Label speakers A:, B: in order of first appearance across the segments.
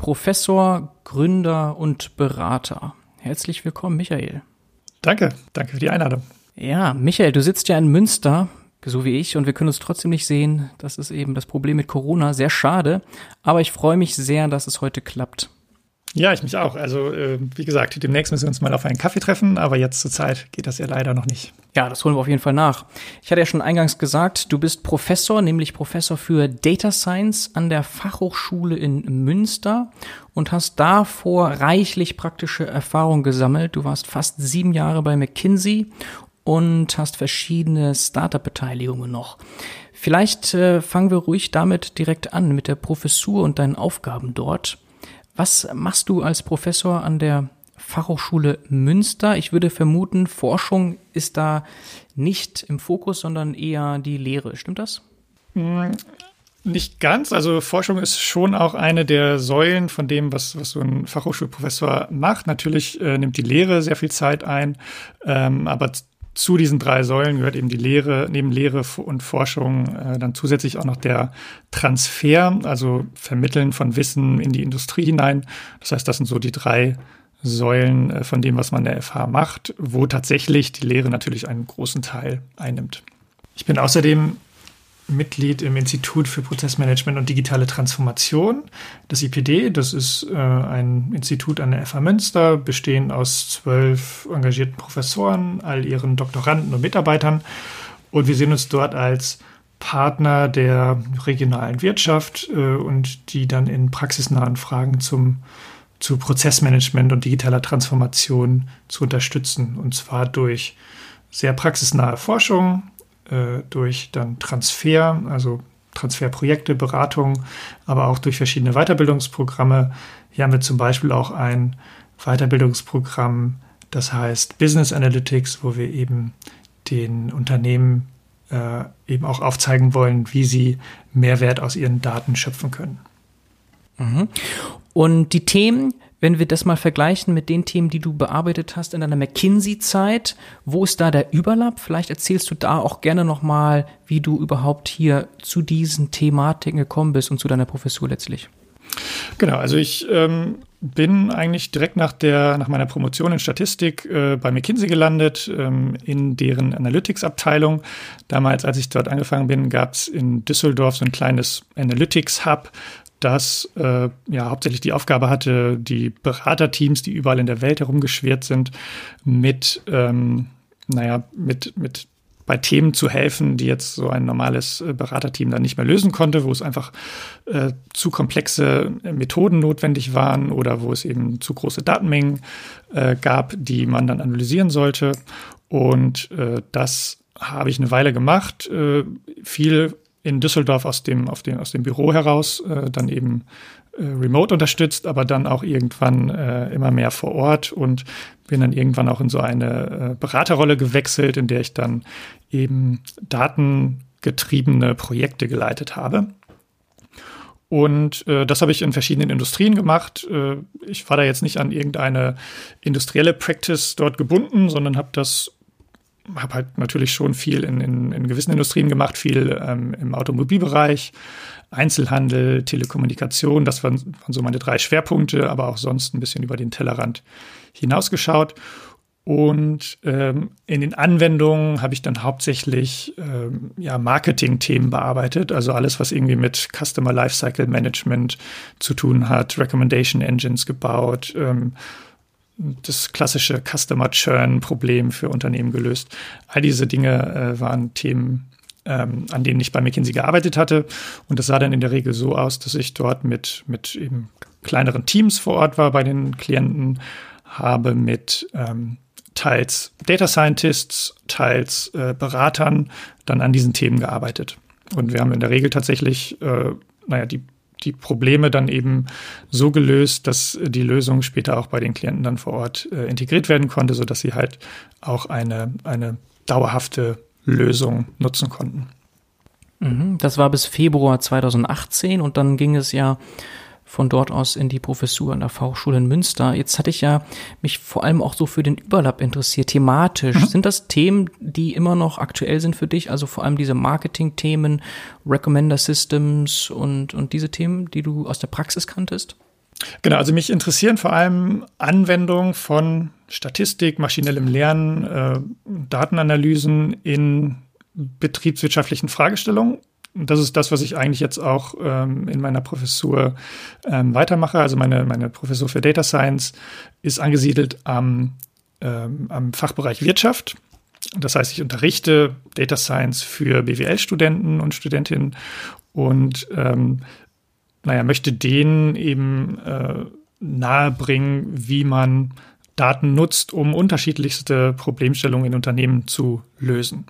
A: Professor, Gründer und Berater. Herzlich willkommen, Michael.
B: Danke, danke für die Einladung.
A: Ja, Michael, du sitzt ja in Münster, so wie ich, und wir können uns trotzdem nicht sehen. Das ist eben das Problem mit Corona. Sehr schade, aber ich freue mich sehr, dass es heute klappt.
B: Ja, ich mich auch. Also, äh, wie gesagt, demnächst müssen wir uns mal auf einen Kaffee treffen, aber jetzt zur Zeit geht das ja leider noch nicht.
A: Ja, das holen wir auf jeden Fall nach. Ich hatte ja schon eingangs gesagt, du bist Professor, nämlich Professor für Data Science an der Fachhochschule in Münster und hast davor reichlich praktische Erfahrung gesammelt. Du warst fast sieben Jahre bei McKinsey und hast verschiedene Startup-Beteiligungen noch. Vielleicht äh, fangen wir ruhig damit direkt an, mit der Professur und deinen Aufgaben dort. Was machst du als Professor an der Fachhochschule Münster? Ich würde vermuten, Forschung ist da nicht im Fokus, sondern eher die Lehre. Stimmt das?
B: Hm, nicht ganz. Also Forschung ist schon auch eine der Säulen von dem, was, was so ein Fachhochschulprofessor macht. Natürlich äh, nimmt die Lehre sehr viel Zeit ein, ähm, aber zu diesen drei Säulen gehört eben die Lehre, neben Lehre und Forschung äh, dann zusätzlich auch noch der Transfer, also Vermitteln von Wissen in die Industrie hinein. Das heißt, das sind so die drei Säulen äh, von dem, was man der FH macht, wo tatsächlich die Lehre natürlich einen großen Teil einnimmt. Ich bin außerdem Mitglied im Institut für Prozessmanagement und digitale Transformation, das IPD. Das ist äh, ein Institut an der FH Münster, bestehend aus zwölf engagierten Professoren, all ihren Doktoranden und Mitarbeitern. Und wir sehen uns dort als Partner der regionalen Wirtschaft äh, und die dann in praxisnahen Fragen zum, zu Prozessmanagement und digitaler Transformation zu unterstützen. Und zwar durch sehr praxisnahe Forschung, äh, durch dann Transfer, also Transferprojekte, Beratung, aber auch durch verschiedene Weiterbildungsprogramme. Hier haben wir zum Beispiel auch ein Weiterbildungsprogramm, das heißt Business Analytics, wo wir eben den Unternehmen äh, eben auch aufzeigen wollen, wie sie Mehrwert aus ihren Daten schöpfen können.
A: Mhm. Und die Themen, wenn wir das mal vergleichen mit den Themen, die du bearbeitet hast in deiner McKinsey-Zeit, wo ist da der Überlapp? Vielleicht erzählst du da auch gerne nochmal, wie du überhaupt hier zu diesen Thematiken gekommen bist und zu deiner Professur letztlich.
B: Genau, also ich ähm, bin eigentlich direkt nach der nach meiner Promotion in Statistik äh, bei McKinsey gelandet ähm, in deren Analytics-Abteilung. Damals, als ich dort angefangen bin, gab es in Düsseldorf so ein kleines Analytics-Hub, das äh, ja hauptsächlich die Aufgabe hatte, die Beraterteams, die überall in der Welt herumgeschwert sind, mit, ähm, naja, mit, mit bei Themen zu helfen, die jetzt so ein normales äh, Beraterteam dann nicht mehr lösen konnte, wo es einfach äh, zu komplexe Methoden notwendig waren oder wo es eben zu große Datenmengen äh, gab, die man dann analysieren sollte. Und äh, das habe ich eine Weile gemacht, äh, viel in Düsseldorf aus dem, auf dem, aus dem Büro heraus äh, dann eben äh, remote unterstützt, aber dann auch irgendwann äh, immer mehr vor Ort und bin dann irgendwann auch in so eine äh, Beraterrolle gewechselt, in der ich dann eben datengetriebene Projekte geleitet habe. Und äh, das habe ich in verschiedenen Industrien gemacht. Äh, ich war da jetzt nicht an irgendeine industrielle Practice dort gebunden, sondern habe das habe halt natürlich schon viel in, in, in gewissen Industrien gemacht, viel ähm, im Automobilbereich, Einzelhandel, Telekommunikation. Das waren, waren so meine drei Schwerpunkte, aber auch sonst ein bisschen über den Tellerrand hinausgeschaut. Und ähm, in den Anwendungen habe ich dann hauptsächlich ähm, ja, Marketing-Themen bearbeitet, also alles, was irgendwie mit Customer Lifecycle Management zu tun hat, Recommendation Engines gebaut, ähm, das klassische Customer Churn Problem für Unternehmen gelöst. All diese Dinge äh, waren Themen, ähm, an denen ich bei McKinsey gearbeitet hatte. Und das sah dann in der Regel so aus, dass ich dort mit, mit eben kleineren Teams vor Ort war bei den Klienten, habe mit ähm, teils Data Scientists, teils äh, Beratern dann an diesen Themen gearbeitet. Und wir haben in der Regel tatsächlich, äh, naja, die die Probleme dann eben so gelöst, dass die Lösung später auch bei den Klienten dann vor Ort äh, integriert werden konnte, so dass sie halt auch eine, eine dauerhafte Lösung nutzen konnten.
A: Mhm, das war bis Februar 2018 und dann ging es ja von dort aus in die Professur an der Fachhochschule in Münster. Jetzt hatte ich ja mich vor allem auch so für den Überlapp interessiert, thematisch. Mhm. Sind das Themen, die immer noch aktuell sind für dich? Also vor allem diese Marketing-Themen, Recommender Systems und, und diese Themen, die du aus der Praxis kanntest?
B: Genau, also mich interessieren vor allem Anwendungen von Statistik, maschinellem Lernen, äh, Datenanalysen in betriebswirtschaftlichen Fragestellungen das ist das, was ich eigentlich jetzt auch ähm, in meiner Professur ähm, weitermache. Also meine, meine Professur für Data Science ist angesiedelt am, ähm, am Fachbereich Wirtschaft. Das heißt, ich unterrichte Data Science für BWL-Studenten und Studentinnen und ähm, naja, möchte denen eben äh, nahebringen, wie man Daten nutzt, um unterschiedlichste Problemstellungen in Unternehmen zu lösen.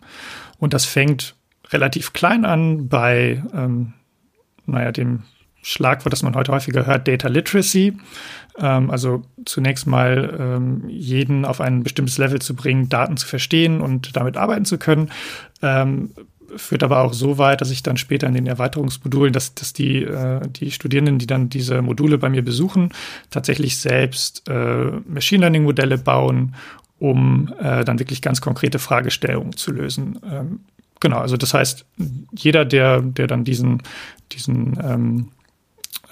B: Und das fängt relativ klein an bei, ähm, naja, dem Schlagwort, das man heute häufiger hört, Data Literacy. Ähm, also zunächst mal ähm, jeden auf ein bestimmtes Level zu bringen, Daten zu verstehen und damit arbeiten zu können. Ähm, führt aber auch so weit, dass ich dann später in den Erweiterungsmodulen, dass, dass die, äh, die Studierenden, die dann diese Module bei mir besuchen, tatsächlich selbst äh, Machine Learning Modelle bauen, um äh, dann wirklich ganz konkrete Fragestellungen zu lösen. Ähm, Genau, also das heißt, jeder, der, der dann diesen, diesen ähm,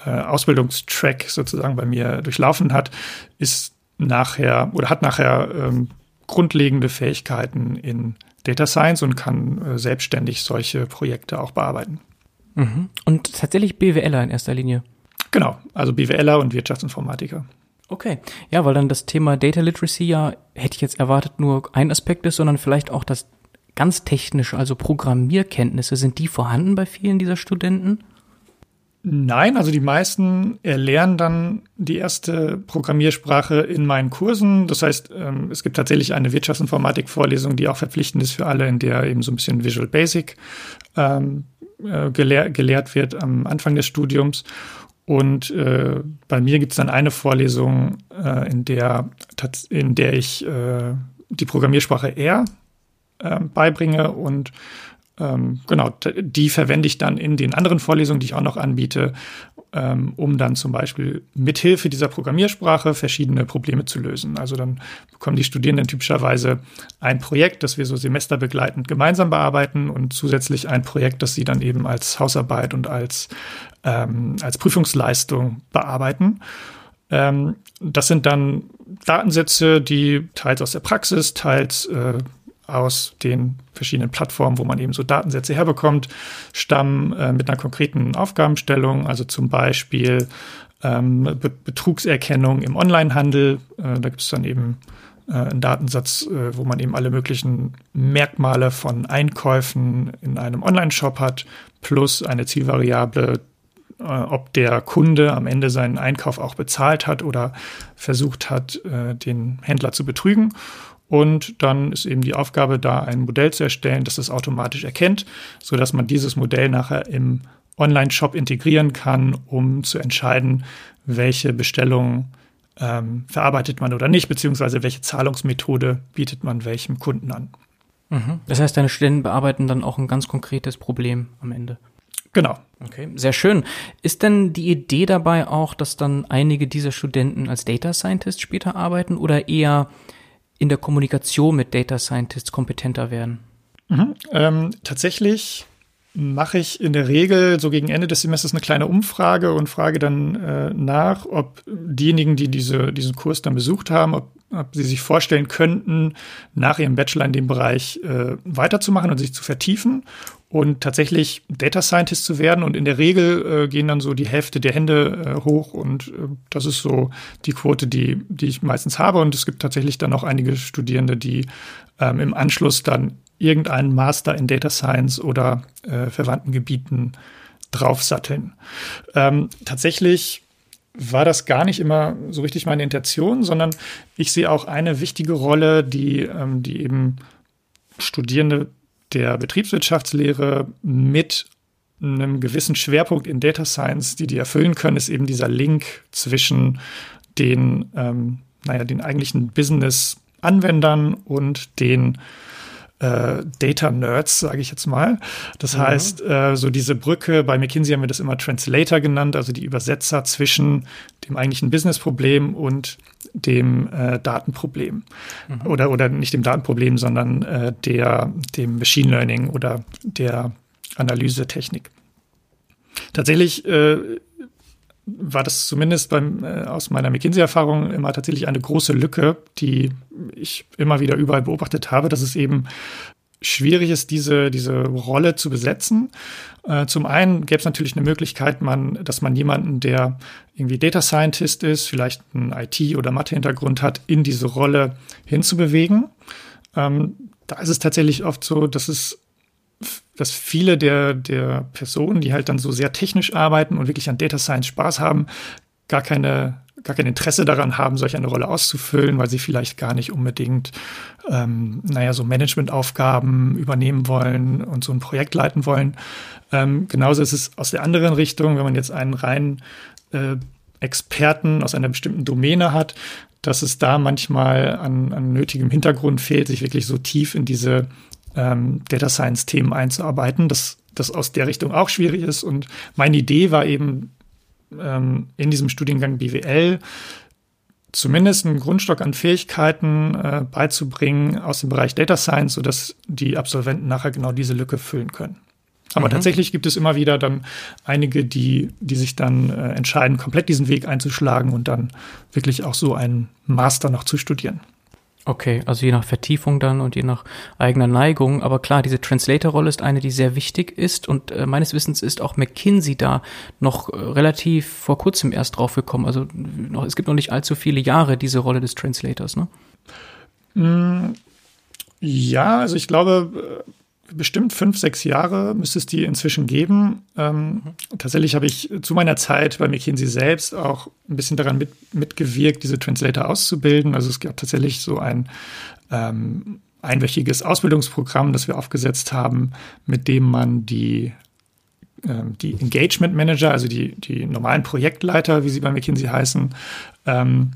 B: äh, Ausbildungstrack sozusagen bei mir durchlaufen hat, ist nachher oder hat nachher ähm, grundlegende Fähigkeiten in Data Science und kann äh, selbstständig solche Projekte auch bearbeiten.
A: Mhm. Und tatsächlich BWLer in erster Linie.
B: Genau, also BWLer und Wirtschaftsinformatiker.
A: Okay, ja, weil dann das Thema Data Literacy ja, hätte ich jetzt erwartet, nur ein Aspekt ist, sondern vielleicht auch das ganz technisch, also Programmierkenntnisse, sind die vorhanden bei vielen dieser Studenten?
B: Nein, also die meisten erlernen dann die erste Programmiersprache in meinen Kursen. Das heißt, ähm, es gibt tatsächlich eine Wirtschaftsinformatik-Vorlesung, die auch verpflichtend ist für alle, in der eben so ein bisschen Visual Basic ähm, äh, gelehr gelehrt wird am Anfang des Studiums. Und äh, bei mir gibt es dann eine Vorlesung, äh, in der in der ich äh, die Programmiersprache R äh, beibringe und ähm, genau, die verwende ich dann in den anderen Vorlesungen, die ich auch noch anbiete, ähm, um dann zum Beispiel mithilfe dieser Programmiersprache verschiedene Probleme zu lösen. Also dann bekommen die Studierenden typischerweise ein Projekt, das wir so semesterbegleitend gemeinsam bearbeiten und zusätzlich ein Projekt, das sie dann eben als Hausarbeit und als, ähm, als Prüfungsleistung bearbeiten. Ähm, das sind dann Datensätze, die teils aus der Praxis, teils äh, aus den verschiedenen Plattformen, wo man eben so Datensätze herbekommt, stammen äh, mit einer konkreten Aufgabenstellung, also zum Beispiel ähm, Be Betrugserkennung im Onlinehandel. Äh, da gibt es dann eben äh, einen Datensatz, äh, wo man eben alle möglichen Merkmale von Einkäufen in einem Online-Shop hat, plus eine Zielvariable, äh, ob der Kunde am Ende seinen Einkauf auch bezahlt hat oder versucht hat, äh, den Händler zu betrügen. Und dann ist eben die Aufgabe, da ein Modell zu erstellen, das das automatisch erkennt, so dass man dieses Modell nachher im Online-Shop integrieren kann, um zu entscheiden, welche Bestellungen ähm, verarbeitet man oder nicht, beziehungsweise welche Zahlungsmethode bietet man welchem Kunden an.
A: Mhm. Das heißt, deine Studenten bearbeiten dann auch ein ganz konkretes Problem am Ende.
B: Genau.
A: Okay, sehr schön. Ist denn die Idee dabei auch, dass dann einige dieser Studenten als Data Scientist später arbeiten oder eher in der Kommunikation mit Data Scientists kompetenter werden?
B: Mhm. Ähm, tatsächlich mache ich in der Regel so gegen Ende des Semesters eine kleine Umfrage und frage dann äh, nach, ob diejenigen, die diese, diesen Kurs dann besucht haben, ob, ob sie sich vorstellen könnten, nach ihrem Bachelor in dem Bereich äh, weiterzumachen und sich zu vertiefen und tatsächlich Data Scientist zu werden. Und in der Regel äh, gehen dann so die Hälfte der Hände äh, hoch und äh, das ist so die Quote, die, die ich meistens habe. Und es gibt tatsächlich dann auch einige Studierende, die ähm, im Anschluss dann irgendeinen Master in Data Science oder äh, verwandten Gebieten draufsatteln. Ähm, tatsächlich war das gar nicht immer so richtig meine Intention, sondern ich sehe auch eine wichtige Rolle, die, ähm, die eben Studierende der Betriebswirtschaftslehre mit einem gewissen Schwerpunkt in Data Science, die die erfüllen können, ist eben dieser Link zwischen den, ähm, naja, den eigentlichen Business-Anwendern und den äh, Data Nerds, sage ich jetzt mal. Das mhm. heißt, äh, so diese Brücke, bei McKinsey haben wir das immer Translator genannt, also die Übersetzer zwischen dem eigentlichen Business-Problem und dem äh, Datenproblem. Mhm. Oder, oder nicht dem Datenproblem, sondern äh, der, dem Machine Learning oder der Analysetechnik. Tatsächlich äh, war das zumindest beim, äh, aus meiner McKinsey-Erfahrung immer tatsächlich eine große Lücke, die ich immer wieder überall beobachtet habe, dass es eben schwierig ist, diese, diese Rolle zu besetzen. Äh, zum einen gäbe es natürlich eine Möglichkeit, man, dass man jemanden, der irgendwie Data Scientist ist, vielleicht einen IT- oder Mathe-Hintergrund hat, in diese Rolle hinzubewegen. Ähm, da ist es tatsächlich oft so, dass es dass viele der, der Personen, die halt dann so sehr technisch arbeiten und wirklich an Data Science Spaß haben, gar keine gar kein Interesse daran haben, solch eine Rolle auszufüllen, weil sie vielleicht gar nicht unbedingt, ähm, naja, so Managementaufgaben übernehmen wollen und so ein Projekt leiten wollen. Ähm, genauso ist es aus der anderen Richtung, wenn man jetzt einen reinen äh, Experten aus einer bestimmten Domäne hat, dass es da manchmal an, an nötigem Hintergrund fehlt, sich wirklich so tief in diese ähm, Data Science-Themen einzuarbeiten, dass das aus der Richtung auch schwierig ist. Und meine Idee war eben ähm, in diesem Studiengang BWL zumindest einen Grundstock an Fähigkeiten äh, beizubringen aus dem Bereich Data Science, sodass die Absolventen nachher genau diese Lücke füllen können. Aber mhm. tatsächlich gibt es immer wieder dann einige, die, die sich dann äh, entscheiden, komplett diesen Weg einzuschlagen und dann wirklich auch so einen Master noch zu studieren.
A: Okay, also je nach Vertiefung dann und je nach eigener Neigung. Aber klar, diese Translator-Rolle ist eine, die sehr wichtig ist. Und äh, meines Wissens ist auch McKinsey da noch äh, relativ vor kurzem erst drauf gekommen. Also noch, es gibt noch nicht allzu viele Jahre diese Rolle des Translators, ne?
B: Mm, ja, also ich glaube, äh, bestimmt fünf, sechs Jahre müsste es die inzwischen geben. Ähm. Tatsächlich habe ich zu meiner Zeit bei McKinsey selbst auch ein bisschen daran mit, mitgewirkt, diese Translator auszubilden. Also es gab tatsächlich so ein ähm, einwöchiges Ausbildungsprogramm, das wir aufgesetzt haben, mit dem man die ähm, die Engagement Manager, also die, die normalen Projektleiter, wie sie bei McKinsey heißen, ähm,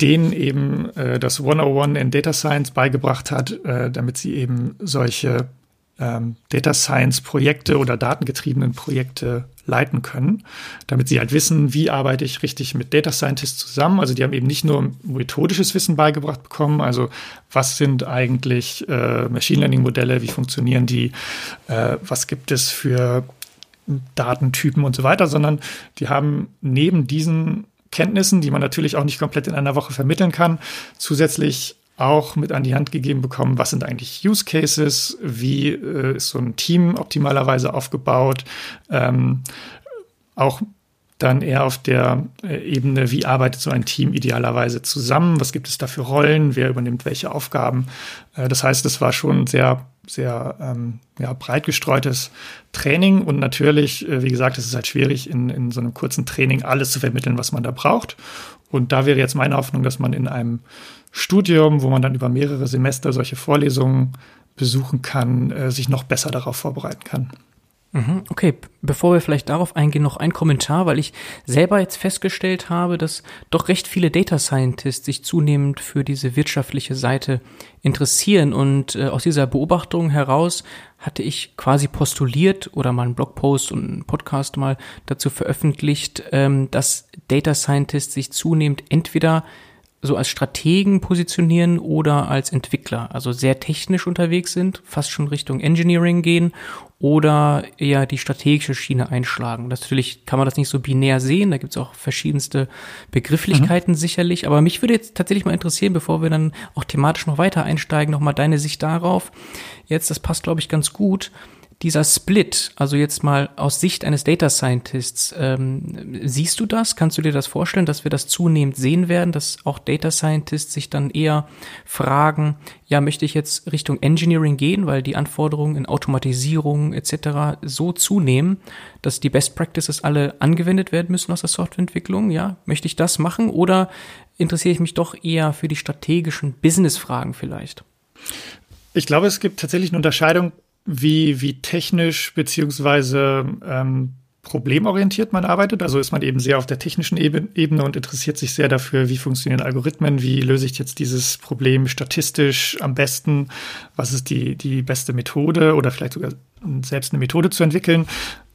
B: denen eben äh, das 101 in Data Science beigebracht hat, äh, damit sie eben solche ähm, Data Science Projekte oder datengetriebenen Projekte leiten können, damit sie halt wissen, wie arbeite ich richtig mit Data Scientists zusammen. Also die haben eben nicht nur methodisches Wissen beigebracht bekommen, also was sind eigentlich äh, Machine Learning Modelle, wie funktionieren die, äh, was gibt es für Datentypen und so weiter, sondern die haben neben diesen Kenntnissen, die man natürlich auch nicht komplett in einer Woche vermitteln kann, zusätzlich auch mit an die Hand gegeben bekommen, was sind eigentlich Use Cases, wie äh, ist so ein Team optimalerweise aufgebaut, ähm, auch dann eher auf der äh, Ebene, wie arbeitet so ein Team idealerweise zusammen, was gibt es da für Rollen, wer übernimmt welche Aufgaben. Äh, das heißt, es war schon sehr sehr ähm, ja, breit gestreutes Training und natürlich, äh, wie gesagt, es ist halt schwierig, in, in so einem kurzen Training alles zu vermitteln, was man da braucht. Und da wäre jetzt meine Hoffnung, dass man in einem Studium, wo man dann über mehrere Semester solche Vorlesungen besuchen kann, sich noch besser darauf vorbereiten kann.
A: Mhm, okay, bevor wir vielleicht darauf eingehen, noch ein Kommentar, weil ich selber jetzt festgestellt habe, dass doch recht viele Data Scientists sich zunehmend für diese wirtschaftliche Seite interessieren. Und äh, aus dieser Beobachtung heraus hatte ich quasi postuliert oder mal einen Blogpost und einen Podcast mal dazu veröffentlicht, ähm, dass Data Scientists sich zunehmend entweder so als Strategen positionieren oder als Entwickler, also sehr technisch unterwegs sind, fast schon Richtung Engineering gehen oder eher die strategische Schiene einschlagen. Das natürlich kann man das nicht so binär sehen, da gibt es auch verschiedenste Begrifflichkeiten mhm. sicherlich, aber mich würde jetzt tatsächlich mal interessieren, bevor wir dann auch thematisch noch weiter einsteigen, nochmal deine Sicht darauf. Jetzt, das passt, glaube ich, ganz gut dieser Split, also jetzt mal aus Sicht eines Data Scientists, ähm, siehst du das? Kannst du dir das vorstellen, dass wir das zunehmend sehen werden, dass auch Data Scientists sich dann eher fragen, ja, möchte ich jetzt Richtung Engineering gehen, weil die Anforderungen in Automatisierung etc. so zunehmen, dass die Best Practices alle angewendet werden müssen aus der Softwareentwicklung? Ja, möchte ich das machen oder interessiere ich mich doch eher für die strategischen Business-Fragen vielleicht?
B: Ich glaube, es gibt tatsächlich eine Unterscheidung wie, wie technisch beziehungsweise ähm, problemorientiert man arbeitet. Also ist man eben sehr auf der technischen Ebene und interessiert sich sehr dafür, wie funktionieren Algorithmen, wie löse ich jetzt dieses Problem statistisch am besten, was ist die, die beste Methode oder vielleicht sogar selbst eine Methode zu entwickeln.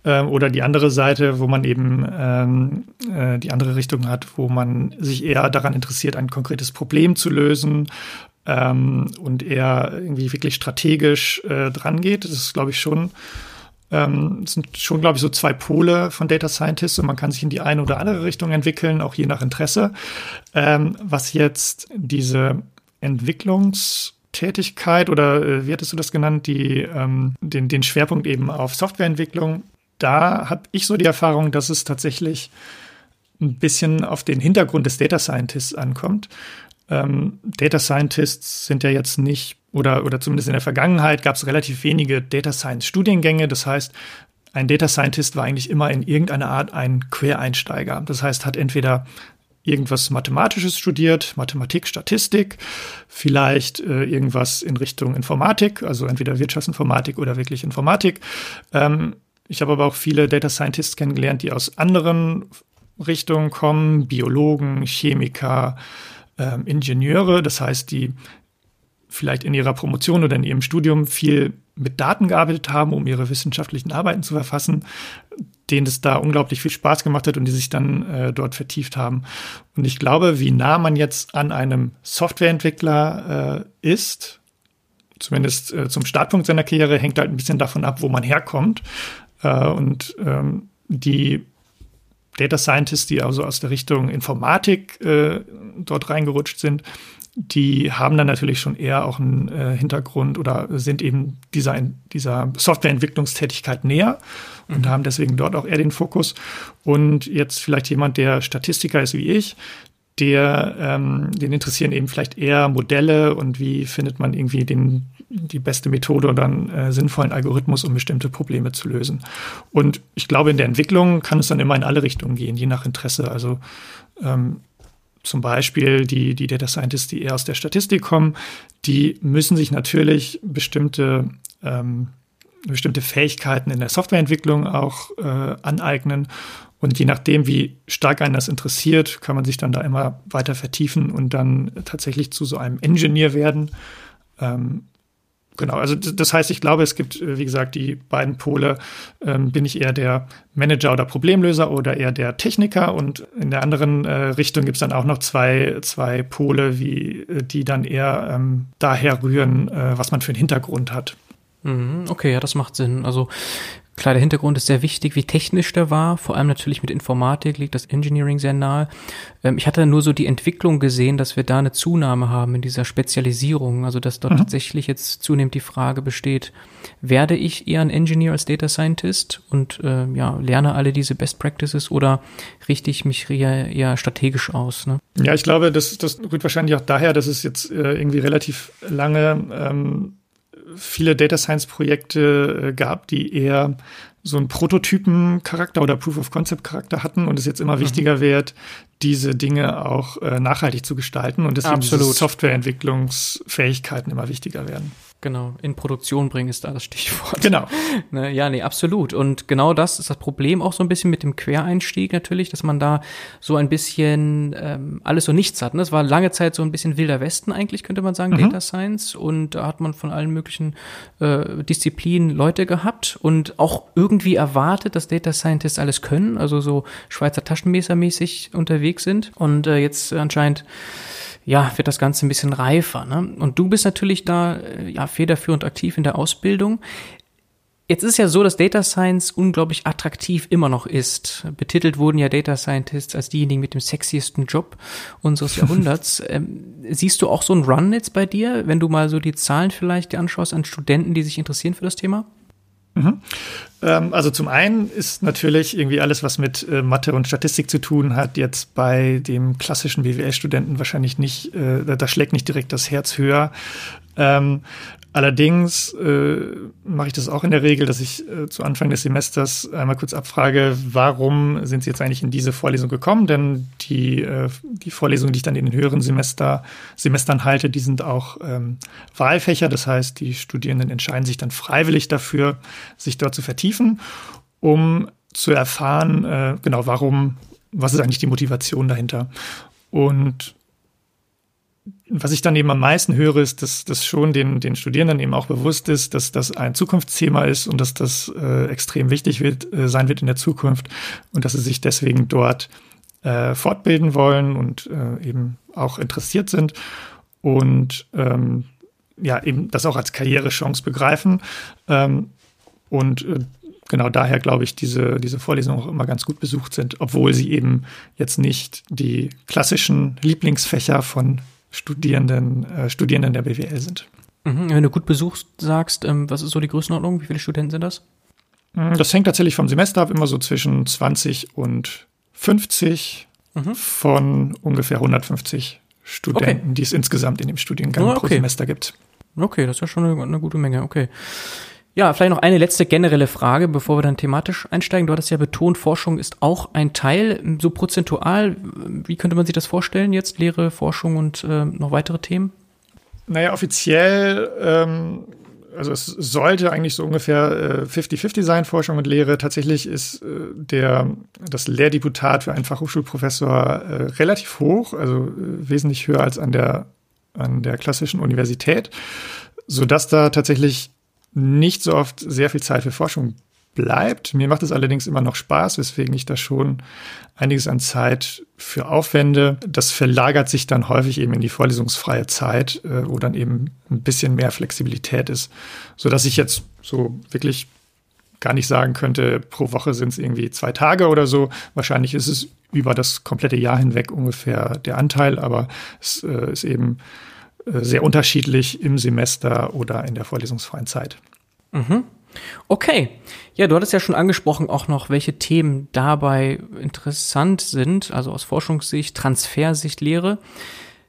B: Ähm, oder die andere Seite, wo man eben ähm, äh, die andere Richtung hat, wo man sich eher daran interessiert, ein konkretes Problem zu lösen ähm, und eher irgendwie wirklich strategisch äh, dran geht. Das ist, glaube ich, schon ähm, sind schon, glaube ich, so zwei Pole von Data Scientists und man kann sich in die eine oder andere Richtung entwickeln, auch je nach Interesse. Ähm, was jetzt diese Entwicklungstätigkeit oder äh, wie hattest du das genannt, die, ähm, den, den Schwerpunkt eben auf Softwareentwicklung, da habe ich so die Erfahrung, dass es tatsächlich ein bisschen auf den Hintergrund des Data Scientists ankommt. Ähm, Data Scientists sind ja jetzt nicht, oder, oder zumindest in der Vergangenheit gab es relativ wenige Data Science Studiengänge. Das heißt, ein Data Scientist war eigentlich immer in irgendeiner Art ein Quereinsteiger. Das heißt, hat entweder irgendwas Mathematisches studiert, Mathematik, Statistik, vielleicht äh, irgendwas in Richtung Informatik, also entweder Wirtschaftsinformatik oder wirklich Informatik. Ähm, ich habe aber auch viele Data Scientists kennengelernt, die aus anderen Richtungen kommen, Biologen, Chemiker, ähm, Ingenieure, das heißt, die vielleicht in ihrer Promotion oder in ihrem Studium viel mit Daten gearbeitet haben, um ihre wissenschaftlichen Arbeiten zu verfassen, denen es da unglaublich viel Spaß gemacht hat und die sich dann äh, dort vertieft haben. Und ich glaube, wie nah man jetzt an einem Softwareentwickler äh, ist, zumindest äh, zum Startpunkt seiner Karriere, hängt halt ein bisschen davon ab, wo man herkommt. Äh, und ähm, die Data Scientists, die also aus der Richtung Informatik äh, dort reingerutscht sind, die haben dann natürlich schon eher auch einen äh, Hintergrund oder sind eben dieser, dieser Softwareentwicklungstätigkeit näher und mhm. haben deswegen dort auch eher den Fokus. Und jetzt vielleicht jemand, der Statistiker ist wie ich, der, ähm, den interessieren eben vielleicht eher Modelle und wie findet man irgendwie den, die beste Methode oder einen äh, sinnvollen Algorithmus, um bestimmte Probleme zu lösen. Und ich glaube, in der Entwicklung kann es dann immer in alle Richtungen gehen, je nach Interesse. Also ähm, zum Beispiel die, die Data Scientists, die eher aus der Statistik kommen, die müssen sich natürlich bestimmte ähm, bestimmte Fähigkeiten in der Softwareentwicklung auch äh, aneignen. Und je nachdem, wie stark einen das interessiert, kann man sich dann da immer weiter vertiefen und dann tatsächlich zu so einem Engineer werden. Ähm, genau, also das heißt, ich glaube, es gibt, äh, wie gesagt, die beiden Pole. Ähm, bin ich eher der Manager oder Problemlöser oder eher der Techniker? Und in der anderen äh, Richtung gibt es dann auch noch zwei, zwei Pole, wie, äh, die dann eher ähm, daher rühren, äh, was man für einen Hintergrund hat.
A: Mhm, okay, ja, das macht Sinn. Also Klar, der Hintergrund ist sehr wichtig, wie technisch der war. Vor allem natürlich mit Informatik liegt das Engineering sehr nahe. Ähm, ich hatte nur so die Entwicklung gesehen, dass wir da eine Zunahme haben in dieser Spezialisierung. Also dass dort mhm. tatsächlich jetzt zunehmend die Frage besteht, werde ich eher ein Engineer als Data Scientist und äh, ja, lerne alle diese Best Practices oder richte ich mich eher, eher strategisch aus? Ne?
B: Ja, ich glaube, das, das rührt wahrscheinlich auch daher, dass es jetzt äh, irgendwie relativ lange ähm, viele Data Science Projekte äh, gab, die eher so einen Prototypen-Charakter oder Proof of Concept-Charakter hatten und es jetzt immer mhm. wichtiger wird, diese Dinge auch äh, nachhaltig zu gestalten und deswegen Softwareentwicklungsfähigkeiten immer wichtiger werden.
A: Genau, in Produktion bringen ist da das Stichwort.
B: Genau.
A: ne, ja, nee, absolut. Und genau das ist das Problem auch so ein bisschen mit dem Quereinstieg natürlich, dass man da so ein bisschen ähm, alles und nichts hat. Ne? Es war lange Zeit so ein bisschen wilder Westen eigentlich, könnte man sagen, mhm. Data Science. Und da hat man von allen möglichen äh, Disziplinen Leute gehabt und auch irgendwie erwartet, dass Data Scientists alles können, also so Schweizer Taschenmesser mäßig unterwegs sind. Und äh, jetzt anscheinend ja, wird das Ganze ein bisschen reifer. Ne? Und du bist natürlich da äh, ja federführend aktiv in der Ausbildung. Jetzt ist es ja so, dass Data Science unglaublich attraktiv immer noch ist. Betitelt wurden ja Data Scientists als diejenigen mit dem sexiesten Job unseres Jahrhunderts. ähm, siehst du auch so einen Run jetzt bei dir, wenn du mal so die Zahlen vielleicht dir anschaust an Studenten, die sich interessieren für das Thema?
B: Mhm. Ähm, also zum einen ist natürlich irgendwie alles, was mit äh, Mathe und Statistik zu tun hat, jetzt bei dem klassischen BWL-Studenten wahrscheinlich nicht, äh, da schlägt nicht direkt das Herz höher. Ähm, allerdings äh, mache ich das auch in der Regel, dass ich äh, zu Anfang des Semesters einmal kurz abfrage, warum sind Sie jetzt eigentlich in diese Vorlesung gekommen? Denn die, äh, die Vorlesungen, die ich dann in den höheren Semester, Semestern halte, die sind auch ähm, Wahlfächer. Das heißt, die Studierenden entscheiden sich dann freiwillig dafür, sich dort zu vertiefen, um zu erfahren, äh, genau, warum, was ist eigentlich die Motivation dahinter. Und was ich dann eben am meisten höre, ist, dass das schon den, den Studierenden eben auch bewusst ist, dass das ein Zukunftsthema ist und dass das äh, extrem wichtig wird, äh, sein wird in der Zukunft und dass sie sich deswegen dort äh, fortbilden wollen und äh, eben auch interessiert sind und ähm, ja, eben das auch als Karrierechance begreifen. Ähm, und äh, genau daher glaube ich, diese, diese Vorlesungen auch immer ganz gut besucht sind, obwohl sie eben jetzt nicht die klassischen Lieblingsfächer von Studierenden, äh, Studierenden der BWL sind.
A: Mhm, wenn du gut besuchst sagst, ähm, was ist so die Größenordnung? Wie viele Studenten sind das?
B: Mm, das hängt tatsächlich vom Semester ab, immer so zwischen 20 und 50 mhm. von ungefähr 150 Studenten, okay. die es insgesamt in dem Studiengang oh, okay. pro Semester gibt.
A: Okay, das ist ja schon eine, eine gute Menge, okay. Ja, vielleicht noch eine letzte generelle Frage, bevor wir dann thematisch einsteigen. Du hattest ja betont, Forschung ist auch ein Teil, so prozentual. Wie könnte man sich das vorstellen jetzt? Lehre, Forschung und äh, noch weitere Themen?
B: Naja, offiziell, ähm, also es sollte eigentlich so ungefähr 50-50 äh, sein, Forschung und Lehre. Tatsächlich ist äh, der, das Lehrdeputat für einen Fachhochschulprofessor äh, relativ hoch, also äh, wesentlich höher als an der, an der klassischen Universität, sodass da tatsächlich nicht so oft sehr viel Zeit für Forschung bleibt. Mir macht es allerdings immer noch Spaß, weswegen ich da schon einiges an Zeit für aufwende. Das verlagert sich dann häufig eben in die vorlesungsfreie Zeit, äh, wo dann eben ein bisschen mehr Flexibilität ist, so dass ich jetzt so wirklich gar nicht sagen könnte, pro Woche sind es irgendwie zwei Tage oder so. Wahrscheinlich ist es über das komplette Jahr hinweg ungefähr der Anteil, aber es äh, ist eben sehr unterschiedlich im Semester oder in der vorlesungsfreien Zeit.
A: Mhm. Okay. Ja, du hattest ja schon angesprochen auch noch, welche Themen dabei interessant sind, also aus Forschungssicht, Transfersicht, Lehre.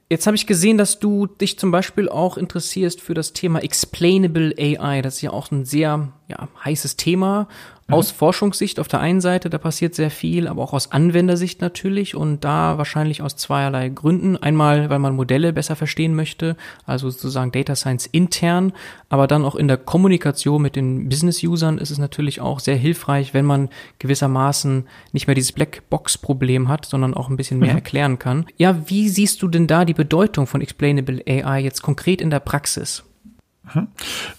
A: Jetzt habe ich gesehen, dass du dich zum Beispiel auch interessierst für das Thema Explainable AI. Das ist ja auch ein sehr ja, heißes Thema aus mhm. Forschungssicht auf der einen Seite, da passiert sehr viel, aber auch aus Anwendersicht natürlich und da wahrscheinlich aus zweierlei Gründen. Einmal, weil man Modelle besser verstehen möchte, also sozusagen Data Science intern, aber dann auch in der Kommunikation mit den Business-Usern ist es natürlich auch sehr hilfreich, wenn man gewissermaßen nicht mehr dieses Blackbox-Problem hat, sondern auch ein bisschen mehr mhm. erklären kann. Ja, wie siehst du denn da die Bedeutung von Explainable AI jetzt konkret in der Praxis?
B: Mhm.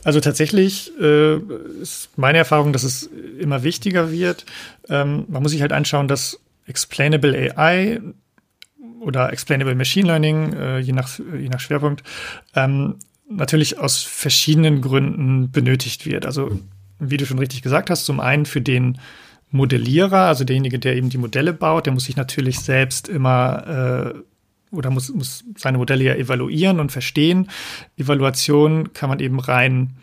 B: Also tatsächlich äh, ist meine Erfahrung, dass es immer wichtiger wird. Ähm, man muss sich halt anschauen, dass Explainable AI oder Explainable Machine Learning, äh, je, nach, je nach Schwerpunkt, ähm, natürlich aus verschiedenen Gründen benötigt wird. Also wie du schon richtig gesagt hast, zum einen für den Modellierer, also derjenige, der eben die Modelle baut, der muss sich natürlich selbst immer äh, oder muss, muss seine Modelle ja evaluieren und verstehen. Evaluation kann man eben rein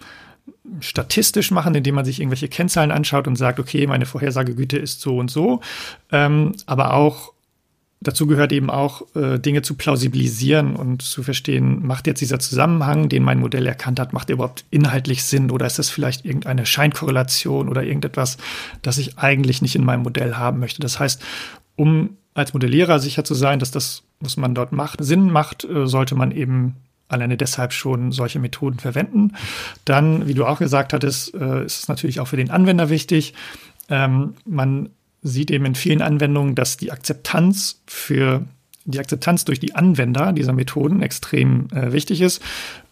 B: statistisch machen, indem man sich irgendwelche Kennzahlen anschaut und sagt, okay, meine Vorhersagegüte ist so und so. Ähm, aber auch dazu gehört eben auch, äh, Dinge zu plausibilisieren und zu verstehen, macht jetzt dieser Zusammenhang, den mein Modell erkannt hat, macht der überhaupt inhaltlich Sinn oder ist das vielleicht irgendeine Scheinkorrelation oder irgendetwas, das ich eigentlich nicht in meinem Modell haben möchte. Das heißt, um als Modellierer sicher zu sein, dass das, was man dort macht, Sinn macht, äh, sollte man eben alleine deshalb schon solche Methoden verwenden. Dann, wie du auch gesagt hattest, äh, ist es natürlich auch für den Anwender wichtig. Ähm, man sieht eben in vielen Anwendungen, dass die Akzeptanz für die Akzeptanz durch die Anwender dieser Methoden extrem äh, wichtig ist.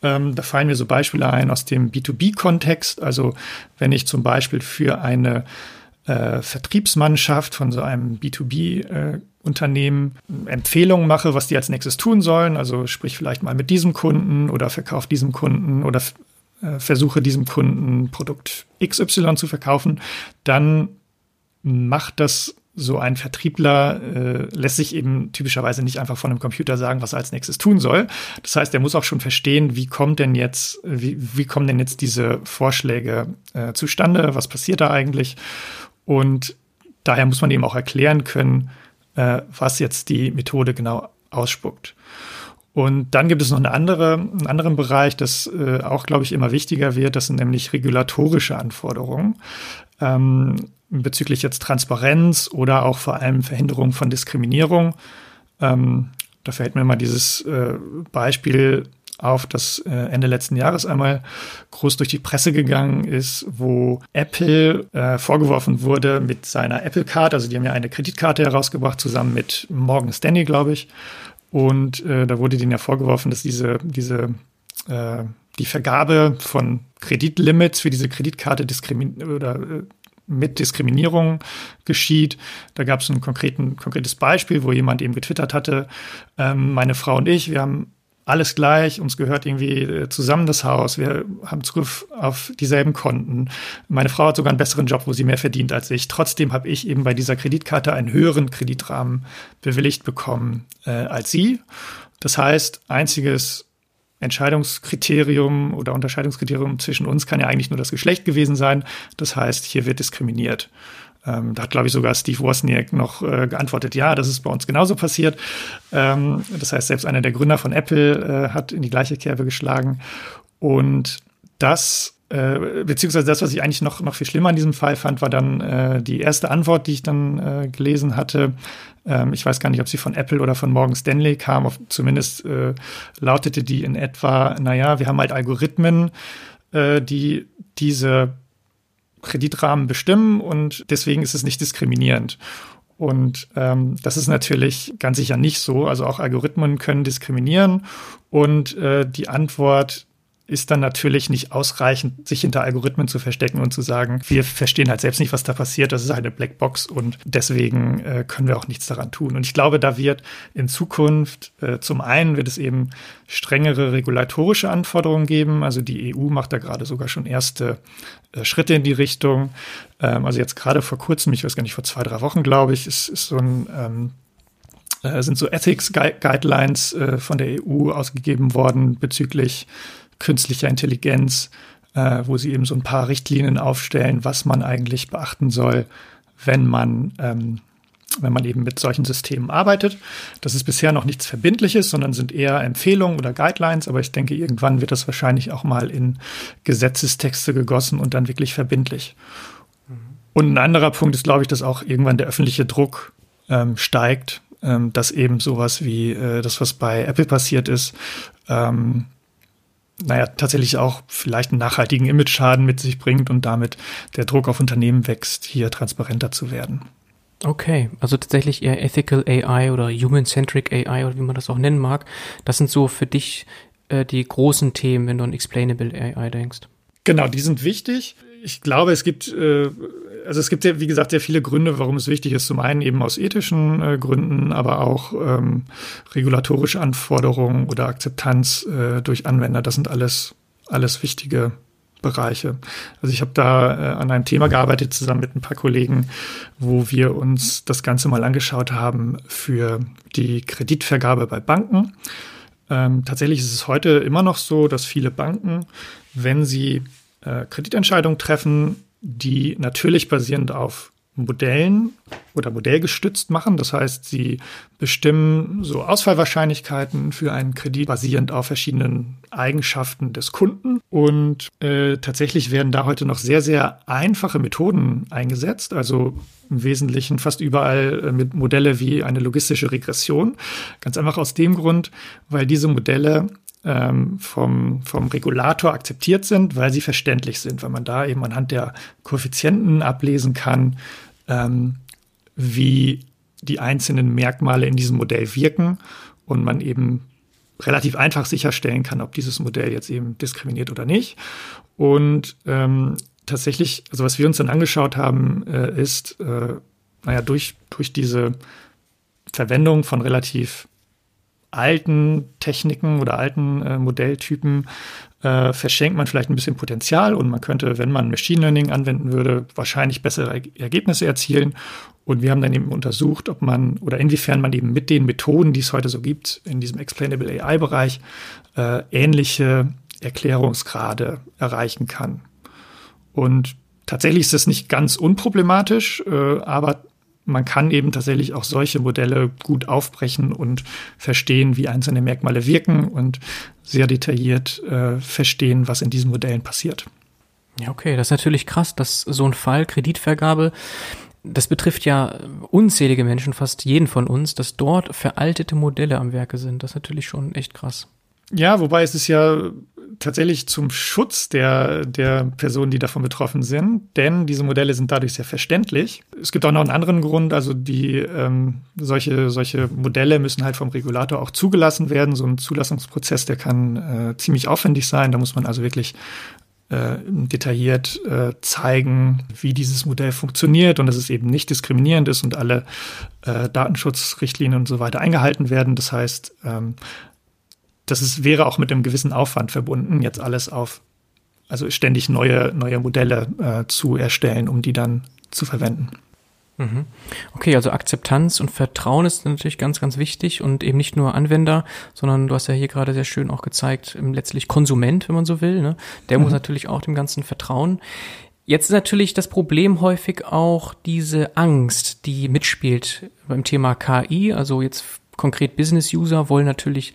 B: Ähm, da fallen mir so Beispiele ein aus dem B2B-Kontext. Also wenn ich zum Beispiel für eine äh, Vertriebsmannschaft von so einem B2B äh, Unternehmen Empfehlungen mache, was die als nächstes tun sollen. Also sprich vielleicht mal mit diesem Kunden oder verkauf diesem Kunden oder äh, versuche diesem Kunden Produkt XY zu verkaufen, dann macht das so ein Vertriebler, äh, lässt sich eben typischerweise nicht einfach von einem Computer sagen, was er als nächstes tun soll. Das heißt, er muss auch schon verstehen, wie kommt denn jetzt, wie, wie kommen denn jetzt diese Vorschläge äh, zustande, was passiert da eigentlich? Und daher muss man eben auch erklären können, äh, was jetzt die Methode genau ausspuckt. Und dann gibt es noch eine andere, einen anderen Bereich, das äh, auch, glaube ich, immer wichtiger wird. Das sind nämlich regulatorische Anforderungen ähm, bezüglich jetzt Transparenz oder auch vor allem Verhinderung von Diskriminierung. Ähm, da fällt mir mal dieses äh, Beispiel auf, das äh, Ende letzten Jahres einmal groß durch die Presse gegangen ist, wo Apple äh, vorgeworfen wurde mit seiner Apple Card, also die haben ja eine Kreditkarte herausgebracht, zusammen mit Morgan Stanley, glaube ich. Und äh, da wurde denen ja vorgeworfen, dass diese, diese äh, die Vergabe von Kreditlimits für diese Kreditkarte diskrimiниert oder äh, mit Diskriminierung geschieht. Da gab es ein konkreten, konkretes Beispiel, wo jemand eben getwittert hatte, ähm, meine Frau und ich, wir haben alles gleich, uns gehört irgendwie äh, zusammen das Haus, wir haben Zugriff auf dieselben Konten. Meine Frau hat sogar einen besseren Job, wo sie mehr verdient als ich. Trotzdem habe ich eben bei dieser Kreditkarte einen höheren Kreditrahmen bewilligt bekommen äh, als sie. Das heißt, einziges Entscheidungskriterium oder Unterscheidungskriterium zwischen uns kann ja eigentlich nur das Geschlecht gewesen sein. Das heißt, hier wird diskriminiert. Ähm, da hat, glaube ich, sogar Steve Wozniak noch äh, geantwortet, ja, das ist bei uns genauso passiert. Ähm, das heißt, selbst einer der Gründer von Apple äh, hat in die gleiche Kerbe geschlagen. Und das, äh, beziehungsweise das, was ich eigentlich noch, noch viel schlimmer in diesem Fall fand, war dann äh, die erste Antwort, die ich dann äh, gelesen hatte. Ähm, ich weiß gar nicht, ob sie von Apple oder von Morgan Stanley kam. Auf, zumindest äh, lautete die in etwa, naja, wir haben halt Algorithmen, die diese Kreditrahmen bestimmen und deswegen ist es nicht diskriminierend. Und ähm, das ist natürlich ganz sicher nicht so. Also auch Algorithmen können diskriminieren und äh, die Antwort ist dann natürlich nicht ausreichend, sich hinter Algorithmen zu verstecken und zu sagen, wir verstehen halt selbst nicht, was da passiert, das ist halt eine Blackbox und deswegen äh, können wir auch nichts daran tun. Und ich glaube, da wird in Zukunft äh, zum einen wird es eben strengere regulatorische Anforderungen geben. Also die EU macht da gerade sogar schon erste äh, Schritte in die Richtung. Ähm, also jetzt gerade vor kurzem, ich weiß gar nicht, vor zwei, drei Wochen, glaube ich, ist, ist so ein ähm, äh, sind so Ethics Guidelines äh, von der EU ausgegeben worden bezüglich künstlicher Intelligenz, äh, wo sie eben so ein paar Richtlinien aufstellen, was man eigentlich beachten soll, wenn man, ähm, wenn man eben mit solchen Systemen arbeitet. Das ist bisher noch nichts Verbindliches, sondern sind eher Empfehlungen oder Guidelines, aber ich denke, irgendwann wird das wahrscheinlich auch mal in Gesetzestexte gegossen und dann wirklich verbindlich. Mhm. Und ein anderer Punkt ist, glaube ich, dass auch irgendwann der öffentliche Druck ähm, steigt, ähm, dass eben sowas wie äh, das, was bei Apple passiert ist, ähm, naja, tatsächlich auch vielleicht einen nachhaltigen Image-Schaden mit sich bringt und damit der Druck auf Unternehmen wächst, hier transparenter zu werden.
A: Okay, also tatsächlich eher Ethical AI oder Human-Centric AI oder wie man das auch nennen mag. Das sind so für dich äh, die großen Themen, wenn du an Explainable AI denkst.
B: Genau, die sind wichtig. Ich glaube, es gibt äh, also es gibt ja, wie gesagt, sehr viele Gründe, warum es wichtig ist. Zum einen eben aus ethischen äh, Gründen, aber auch ähm, regulatorische Anforderungen oder Akzeptanz äh, durch Anwender. Das sind alles, alles wichtige Bereiche. Also ich habe da äh, an einem Thema gearbeitet zusammen mit ein paar Kollegen, wo wir uns das Ganze mal angeschaut haben für die Kreditvergabe bei Banken. Ähm, tatsächlich ist es heute immer noch so, dass viele Banken, wenn sie äh, Kreditentscheidungen treffen, die natürlich basierend auf Modellen oder modellgestützt machen. Das heißt, sie bestimmen so Ausfallwahrscheinlichkeiten für einen Kredit basierend auf verschiedenen Eigenschaften des Kunden. Und äh, tatsächlich werden da heute noch sehr, sehr einfache Methoden eingesetzt. Also im Wesentlichen fast überall äh, mit Modelle wie eine logistische Regression. Ganz einfach aus dem Grund, weil diese Modelle ähm, vom, vom Regulator akzeptiert sind, weil sie verständlich sind, weil man da eben anhand der Koeffizienten ablesen kann, ähm, wie die einzelnen Merkmale in diesem Modell wirken und man eben relativ einfach sicherstellen kann, ob dieses Modell jetzt eben diskriminiert oder nicht. Und ähm, tatsächlich, also was wir uns dann angeschaut haben, äh, ist, äh, naja, durch, durch diese Verwendung von relativ alten Techniken oder alten äh, Modelltypen äh, verschenkt man vielleicht ein bisschen Potenzial und man könnte, wenn man Machine Learning anwenden würde, wahrscheinlich bessere Ergebnisse erzielen. Und wir haben dann eben untersucht, ob man oder inwiefern man eben mit den Methoden, die es heute so gibt, in diesem Explainable AI-Bereich, äh, ähnliche Erklärungsgrade erreichen kann. Und tatsächlich ist das nicht ganz unproblematisch, äh, aber man kann eben tatsächlich auch solche Modelle gut aufbrechen und verstehen, wie einzelne Merkmale wirken und sehr detailliert äh, verstehen, was in diesen Modellen passiert.
A: Ja, okay, das ist natürlich krass, dass so ein Fall Kreditvergabe, das betrifft ja unzählige Menschen, fast jeden von uns, dass dort veraltete Modelle am Werke sind. Das ist natürlich schon echt krass.
B: Ja, wobei es ist ja tatsächlich zum Schutz der, der Personen, die davon betroffen sind, denn diese Modelle sind dadurch sehr verständlich. Es gibt auch noch einen anderen Grund, also die ähm, solche, solche Modelle müssen halt vom Regulator auch zugelassen werden. So ein Zulassungsprozess, der kann äh, ziemlich aufwendig sein. Da muss man also wirklich äh, detailliert äh, zeigen, wie dieses Modell funktioniert und dass es eben nicht diskriminierend ist und alle äh, Datenschutzrichtlinien und so weiter eingehalten werden. Das heißt, ähm, das ist, wäre auch mit einem gewissen Aufwand verbunden, jetzt alles auf, also ständig neue, neue Modelle äh, zu erstellen, um die dann zu verwenden.
A: Mhm. Okay, also Akzeptanz und Vertrauen ist natürlich ganz, ganz wichtig und eben nicht nur Anwender, sondern du hast ja hier gerade sehr schön auch gezeigt, letztlich Konsument, wenn man so will. Ne? Der mhm. muss natürlich auch dem Ganzen vertrauen. Jetzt ist natürlich das Problem häufig auch diese Angst, die mitspielt beim Thema KI. Also jetzt konkret Business-User wollen natürlich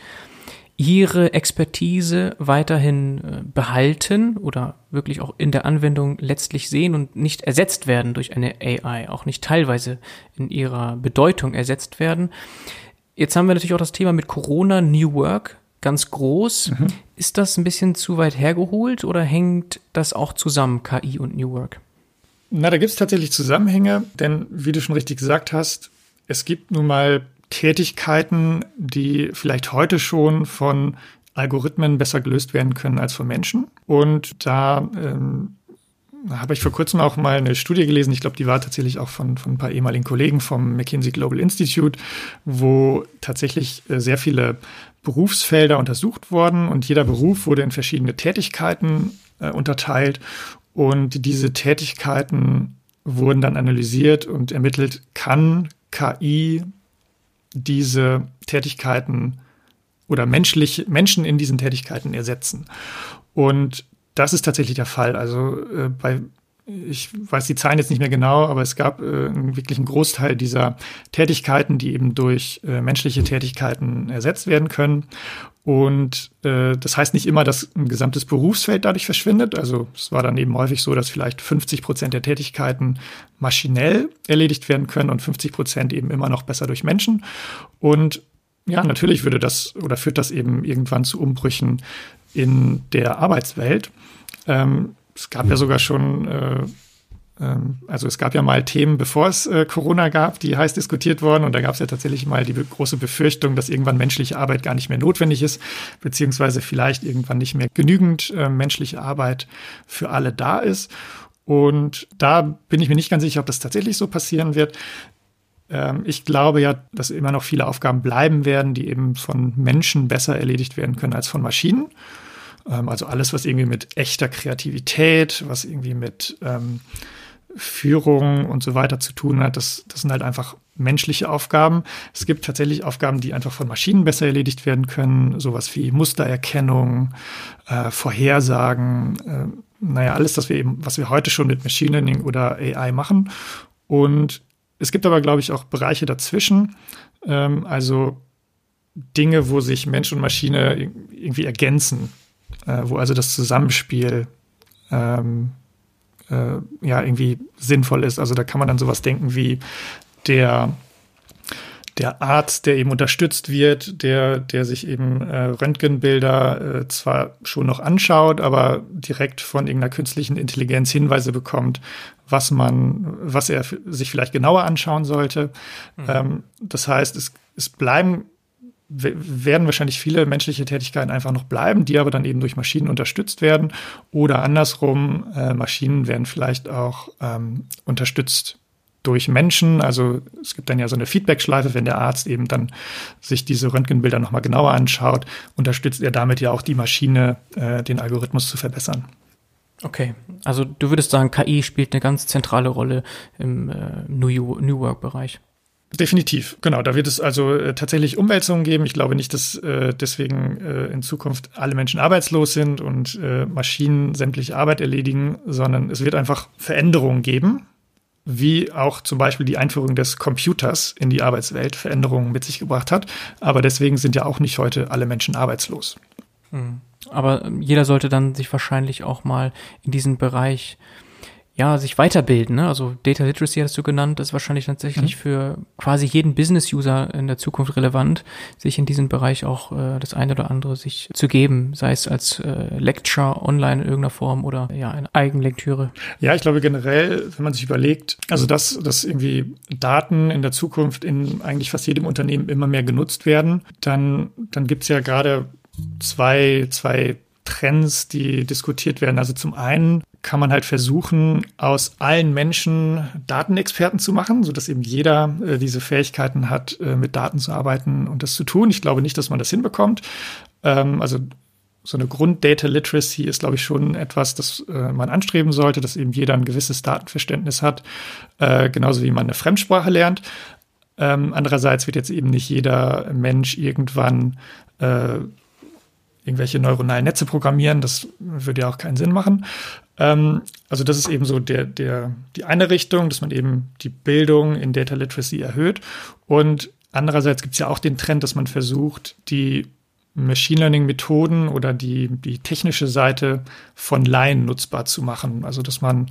A: ihre Expertise weiterhin äh, behalten oder wirklich auch in der Anwendung letztlich sehen und nicht ersetzt werden durch eine AI, auch nicht teilweise in ihrer Bedeutung ersetzt werden. Jetzt haben wir natürlich auch das Thema mit Corona, New Work, ganz groß. Mhm. Ist das ein bisschen zu weit hergeholt oder hängt das auch zusammen, KI und New Work?
B: Na, da gibt es tatsächlich Zusammenhänge, denn wie du schon richtig gesagt hast, es gibt nun mal Tätigkeiten, die vielleicht heute schon von Algorithmen besser gelöst werden können als von Menschen. Und da ähm, habe ich vor kurzem auch mal eine Studie gelesen, ich glaube, die war tatsächlich auch von, von ein paar ehemaligen Kollegen vom McKinsey Global Institute, wo tatsächlich äh, sehr viele Berufsfelder untersucht wurden und jeder Beruf wurde in verschiedene Tätigkeiten äh, unterteilt und diese Tätigkeiten wurden dann analysiert und ermittelt, kann KI diese Tätigkeiten oder menschlich, Menschen in diesen Tätigkeiten ersetzen. Und das ist tatsächlich der Fall. Also äh, bei ich weiß die Zahlen jetzt nicht mehr genau, aber es gab äh, wirklich einen Großteil dieser Tätigkeiten, die eben durch äh, menschliche Tätigkeiten ersetzt werden können. Und äh, das heißt nicht immer, dass ein gesamtes Berufsfeld dadurch verschwindet. Also es war dann eben häufig so, dass vielleicht 50 Prozent der Tätigkeiten maschinell erledigt werden können und 50 Prozent eben immer noch besser durch Menschen. Und ja, natürlich würde das oder führt das eben irgendwann zu Umbrüchen in der Arbeitswelt. Ähm, es gab ja sogar schon äh, also es gab ja mal Themen, bevor es äh, Corona gab, die heiß diskutiert wurden. Und da gab es ja tatsächlich mal die große Befürchtung, dass irgendwann menschliche Arbeit gar nicht mehr notwendig ist, beziehungsweise vielleicht irgendwann nicht mehr genügend äh, menschliche Arbeit für alle da ist. Und da bin ich mir nicht ganz sicher, ob das tatsächlich so passieren wird. Ähm, ich glaube ja, dass immer noch viele Aufgaben bleiben werden, die eben von Menschen besser erledigt werden können als von Maschinen. Ähm, also alles, was irgendwie mit echter Kreativität, was irgendwie mit ähm, Führung und so weiter zu tun hat. Das, das sind halt einfach menschliche Aufgaben. Es gibt tatsächlich Aufgaben, die einfach von Maschinen besser erledigt werden können. Sowas wie Mustererkennung, äh, Vorhersagen, äh, naja, alles, was wir eben, was wir heute schon mit Machine Learning oder AI machen. Und es gibt aber, glaube ich, auch Bereiche dazwischen. Ähm, also Dinge, wo sich Mensch und Maschine irgendwie ergänzen, äh, wo also das Zusammenspiel ähm, äh, ja irgendwie sinnvoll ist. Also da kann man dann sowas denken wie der der Arzt, der eben unterstützt wird, der, der sich eben äh, Röntgenbilder äh, zwar schon noch anschaut, aber direkt von irgendeiner künstlichen Intelligenz Hinweise bekommt, was man, was er sich vielleicht genauer anschauen sollte. Mhm. Ähm, das heißt, es, es bleiben werden wahrscheinlich viele menschliche Tätigkeiten einfach noch bleiben, die aber dann eben durch Maschinen unterstützt werden. Oder andersrum, äh, Maschinen werden vielleicht auch ähm, unterstützt durch Menschen. Also es gibt dann ja so eine Feedback-Schleife, wenn der Arzt eben dann sich diese Röntgenbilder nochmal genauer anschaut, unterstützt er damit ja auch die Maschine, äh, den Algorithmus zu verbessern.
A: Okay, also du würdest sagen, KI spielt eine ganz zentrale Rolle im äh, New, New Work-Bereich.
B: Definitiv, genau. Da wird es also äh, tatsächlich Umwälzungen geben. Ich glaube nicht, dass äh, deswegen äh, in Zukunft alle Menschen arbeitslos sind und äh, Maschinen sämtliche Arbeit erledigen, sondern es wird einfach Veränderungen geben. wie auch zum Beispiel die Einführung des Computers in die Arbeitswelt Veränderungen mit sich gebracht hat. Aber deswegen sind ja auch nicht heute alle Menschen arbeitslos.
A: Hm. Aber jeder sollte dann sich wahrscheinlich auch mal in diesen Bereich ja, sich weiterbilden. Ne? Also Data Literacy hast du genannt, ist wahrscheinlich tatsächlich mhm. für quasi jeden Business-User in der Zukunft relevant, sich in diesem Bereich auch äh, das eine oder andere sich zu geben, sei es als äh, Lecture online in irgendeiner Form oder ja, eine Eigenlektüre.
B: Ja, ich glaube generell, wenn man sich überlegt, also dass, dass irgendwie Daten in der Zukunft in eigentlich fast jedem Unternehmen immer mehr genutzt werden, dann, dann gibt's ja gerade zwei, zwei Trends, die diskutiert werden. Also zum einen kann man halt versuchen, aus allen Menschen Datenexperten zu machen, so dass eben jeder äh, diese Fähigkeiten hat, äh, mit Daten zu arbeiten und das zu tun. Ich glaube nicht, dass man das hinbekommt. Ähm, also so eine Grund-Data Literacy ist, glaube ich, schon etwas, das äh, man anstreben sollte, dass eben jeder ein gewisses Datenverständnis hat, äh, genauso wie man eine Fremdsprache lernt. Ähm, andererseits wird jetzt eben nicht jeder Mensch irgendwann äh, irgendwelche neuronalen Netze programmieren. Das würde ja auch keinen Sinn machen. Ähm, also das ist eben so der, der, die eine Richtung, dass man eben die Bildung in Data Literacy erhöht. Und andererseits gibt es ja auch den Trend, dass man versucht, die Machine Learning Methoden oder die, die technische Seite von Laien nutzbar zu machen. Also dass man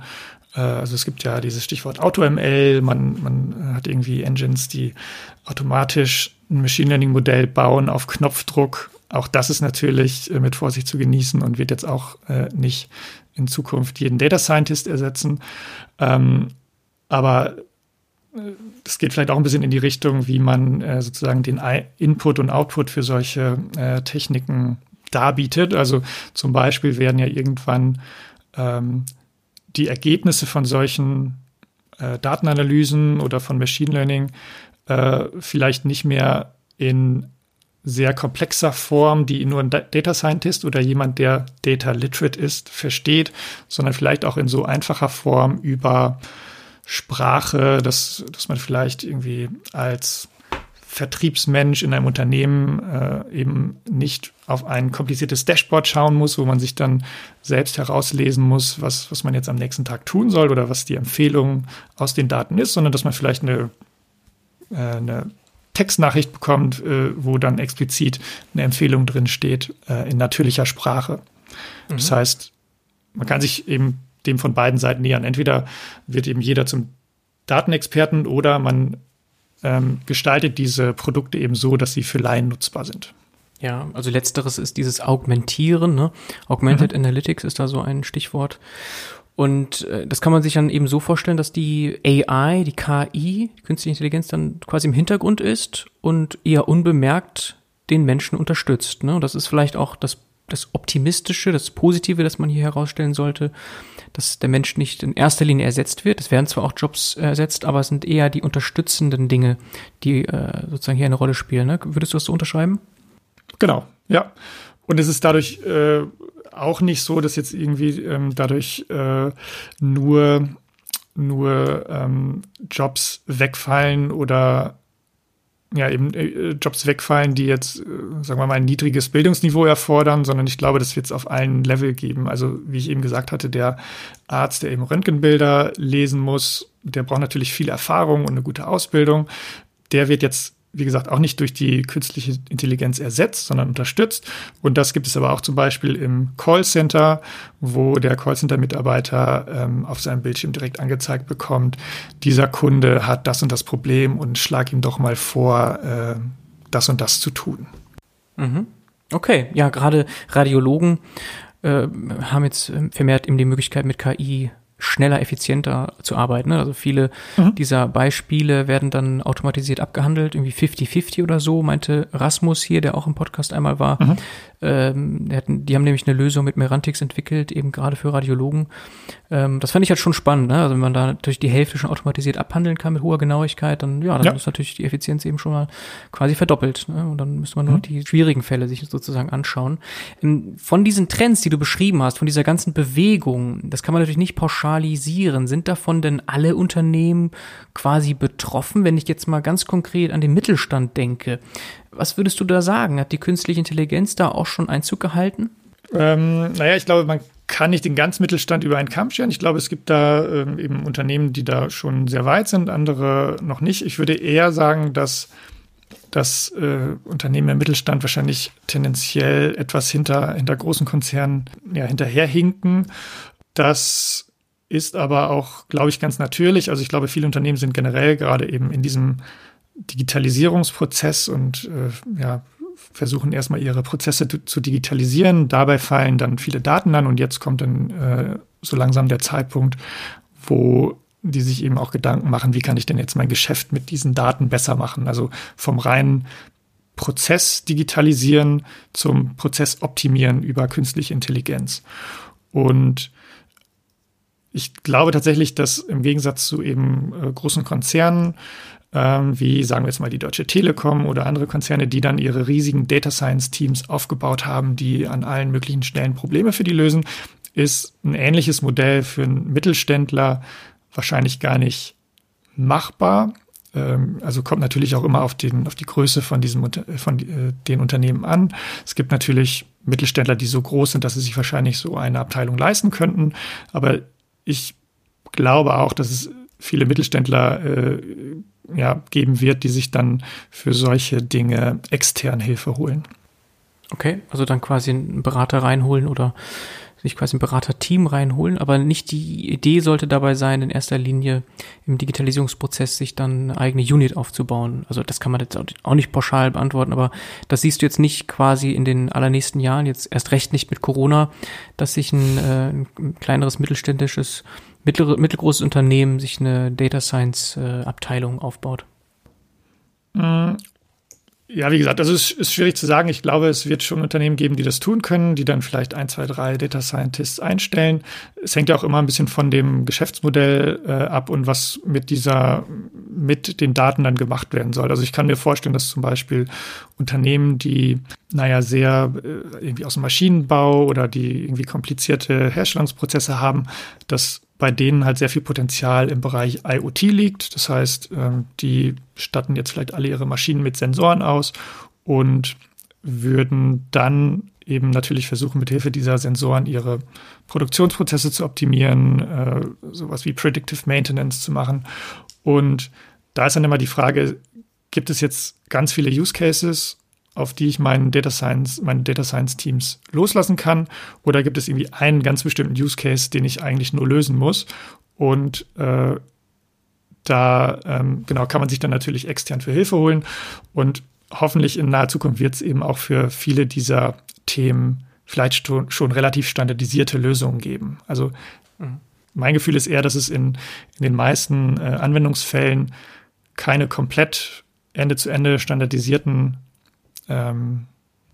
B: äh, also es gibt ja dieses Stichwort AutoML, man, man hat irgendwie Engines, die automatisch ein Machine Learning Modell bauen auf Knopfdruck auch das ist natürlich äh, mit Vorsicht zu genießen und wird jetzt auch äh, nicht in Zukunft jeden Data Scientist ersetzen. Ähm, aber es äh, geht vielleicht auch ein bisschen in die Richtung, wie man äh, sozusagen den I Input und Output für solche äh, Techniken darbietet. Also zum Beispiel werden ja irgendwann ähm, die Ergebnisse von solchen äh, Datenanalysen oder von Machine Learning äh, vielleicht nicht mehr in sehr komplexer Form, die nur ein Data Scientist oder jemand, der Data Literate ist, versteht, sondern vielleicht auch in so einfacher Form über Sprache, dass, dass man vielleicht irgendwie als Vertriebsmensch in einem Unternehmen äh, eben nicht auf ein kompliziertes Dashboard schauen muss, wo man sich dann selbst herauslesen muss, was, was man jetzt am nächsten Tag tun soll oder was die Empfehlung aus den Daten ist, sondern dass man vielleicht eine, äh, eine Textnachricht bekommt, äh, wo dann explizit eine Empfehlung drin steht äh, in natürlicher Sprache. Mhm. Das heißt, man kann sich eben dem von beiden Seiten nähern. Entweder wird eben jeder zum Datenexperten oder man ähm, gestaltet diese Produkte eben so, dass sie für Laien nutzbar sind.
A: Ja, also letzteres ist dieses Augmentieren. Ne? Augmented mhm. Analytics ist da so ein Stichwort. Und äh, das kann man sich dann eben so vorstellen, dass die AI, die KI, die künstliche Intelligenz dann quasi im Hintergrund ist und eher unbemerkt den Menschen unterstützt. Ne? Und das ist vielleicht auch das, das Optimistische, das Positive, das man hier herausstellen sollte, dass der Mensch nicht in erster Linie ersetzt wird. Es werden zwar auch Jobs ersetzt, aber es sind eher die unterstützenden Dinge, die äh, sozusagen hier eine Rolle spielen. Ne? Würdest du das so unterschreiben?
B: Genau, ja. Und es ist dadurch äh, auch nicht so, dass jetzt irgendwie ähm, dadurch äh, nur, nur ähm, Jobs wegfallen oder ja, eben äh, Jobs wegfallen, die jetzt, äh, sagen wir mal, ein niedriges Bildungsniveau erfordern, sondern ich glaube, das wird es auf allen Level geben. Also, wie ich eben gesagt hatte, der Arzt, der eben Röntgenbilder lesen muss, der braucht natürlich viel Erfahrung und eine gute Ausbildung. Der wird jetzt wie gesagt, auch nicht durch die künstliche Intelligenz ersetzt, sondern unterstützt. Und das gibt es aber auch zum Beispiel im Callcenter, wo der Callcenter-Mitarbeiter ähm, auf seinem Bildschirm direkt angezeigt bekommt, dieser Kunde hat das und das Problem und schlag ihm doch mal vor, äh, das und das zu tun.
A: Mhm. Okay, ja, gerade Radiologen äh, haben jetzt vermehrt eben die Möglichkeit mit KI schneller, effizienter zu arbeiten. Ne? Also viele mhm. dieser Beispiele werden dann automatisiert abgehandelt, irgendwie 50-50 oder so, meinte Rasmus hier, der auch im Podcast einmal war. Mhm. Ähm, die, haben nämlich eine Lösung mit Merantix entwickelt, eben gerade für Radiologen. Ähm, das fand ich halt schon spannend, ne? Also wenn man da natürlich die Hälfte schon automatisiert abhandeln kann mit hoher Genauigkeit, dann ja, dann ja. ist natürlich die Effizienz eben schon mal quasi verdoppelt. Ne? Und dann müsste man nur mhm. die schwierigen Fälle sich sozusagen anschauen. Ähm, von diesen Trends, die du beschrieben hast, von dieser ganzen Bewegung, das kann man natürlich nicht pauschalisieren. Sind davon denn alle Unternehmen quasi betroffen? Wenn ich jetzt mal ganz konkret an den Mittelstand denke, was würdest du da sagen? Hat die künstliche Intelligenz da auch schon Einzug gehalten?
B: Ähm, naja, ich glaube, man kann nicht den ganzen Mittelstand über einen Kamm scheren. Ich glaube, es gibt da ähm, eben Unternehmen, die da schon sehr weit sind, andere noch nicht. Ich würde eher sagen, dass dass äh, Unternehmen im Mittelstand wahrscheinlich tendenziell etwas hinter, hinter großen Konzernen ja, hinterherhinken. Das ist aber auch, glaube ich, ganz natürlich. Also ich glaube, viele Unternehmen sind generell gerade eben in diesem Digitalisierungsprozess und äh, ja, versuchen erstmal ihre Prozesse zu digitalisieren. Dabei fallen dann viele Daten an und jetzt kommt dann äh, so langsam der Zeitpunkt, wo die sich eben auch Gedanken machen, wie kann ich denn jetzt mein Geschäft mit diesen Daten besser machen? Also vom reinen Prozess digitalisieren zum Prozess optimieren über künstliche Intelligenz. Und ich glaube tatsächlich, dass im Gegensatz zu eben äh, großen Konzernen ähm, wie sagen wir jetzt mal die Deutsche Telekom oder andere Konzerne, die dann ihre riesigen Data Science Teams aufgebaut haben, die an allen möglichen Stellen Probleme für die lösen, ist ein ähnliches Modell für einen Mittelständler wahrscheinlich gar nicht machbar. Ähm, also kommt natürlich auch immer auf, den, auf die Größe von, diesem, von äh, den Unternehmen an. Es gibt natürlich Mittelständler, die so groß sind, dass sie sich wahrscheinlich so eine Abteilung leisten könnten. Aber ich glaube auch, dass es viele Mittelständler äh, ja, geben wird, die sich dann für solche Dinge extern Hilfe holen.
A: Okay, also dann quasi einen Berater reinholen oder sich quasi ein Beraterteam reinholen, aber nicht die Idee sollte dabei sein, in erster Linie im Digitalisierungsprozess sich dann eine eigene Unit aufzubauen. Also das kann man jetzt auch nicht pauschal beantworten, aber das siehst du jetzt nicht quasi in den allernächsten Jahren, jetzt erst recht nicht mit Corona, dass sich ein, äh, ein kleineres mittelständisches mittlere, mittelgroßes Unternehmen sich eine Data Science äh, Abteilung aufbaut?
B: Ja, wie gesagt, also es ist schwierig zu sagen. Ich glaube, es wird schon Unternehmen geben, die das tun können, die dann vielleicht ein, zwei, drei Data Scientists einstellen. Es hängt ja auch immer ein bisschen von dem Geschäftsmodell äh, ab und was mit dieser, mit den Daten dann gemacht werden soll. Also ich kann mir vorstellen, dass zum Beispiel Unternehmen, die, naja, sehr äh, irgendwie aus dem Maschinenbau oder die irgendwie komplizierte Herstellungsprozesse haben, dass bei denen halt sehr viel Potenzial im Bereich IoT liegt. Das heißt, ähm, die statten jetzt vielleicht alle ihre Maschinen mit Sensoren aus und würden dann eben natürlich versuchen, mit Hilfe dieser Sensoren ihre Produktionsprozesse zu optimieren, äh, sowas wie Predictive Maintenance zu machen. Und da ist dann immer die Frage, gibt es jetzt ganz viele Use Cases auf die ich meinen Data Science, meine Data Science Teams loslassen kann? Oder gibt es irgendwie einen ganz bestimmten Use Case, den ich eigentlich nur lösen muss? Und äh, da ähm, genau kann man sich dann natürlich extern für Hilfe holen. Und hoffentlich in naher Zukunft wird es eben auch für viele dieser Themen vielleicht schon, schon relativ standardisierte Lösungen geben. Also mhm. mein Gefühl ist eher, dass es in, in den meisten äh, Anwendungsfällen keine komplett Ende zu Ende standardisierten ähm,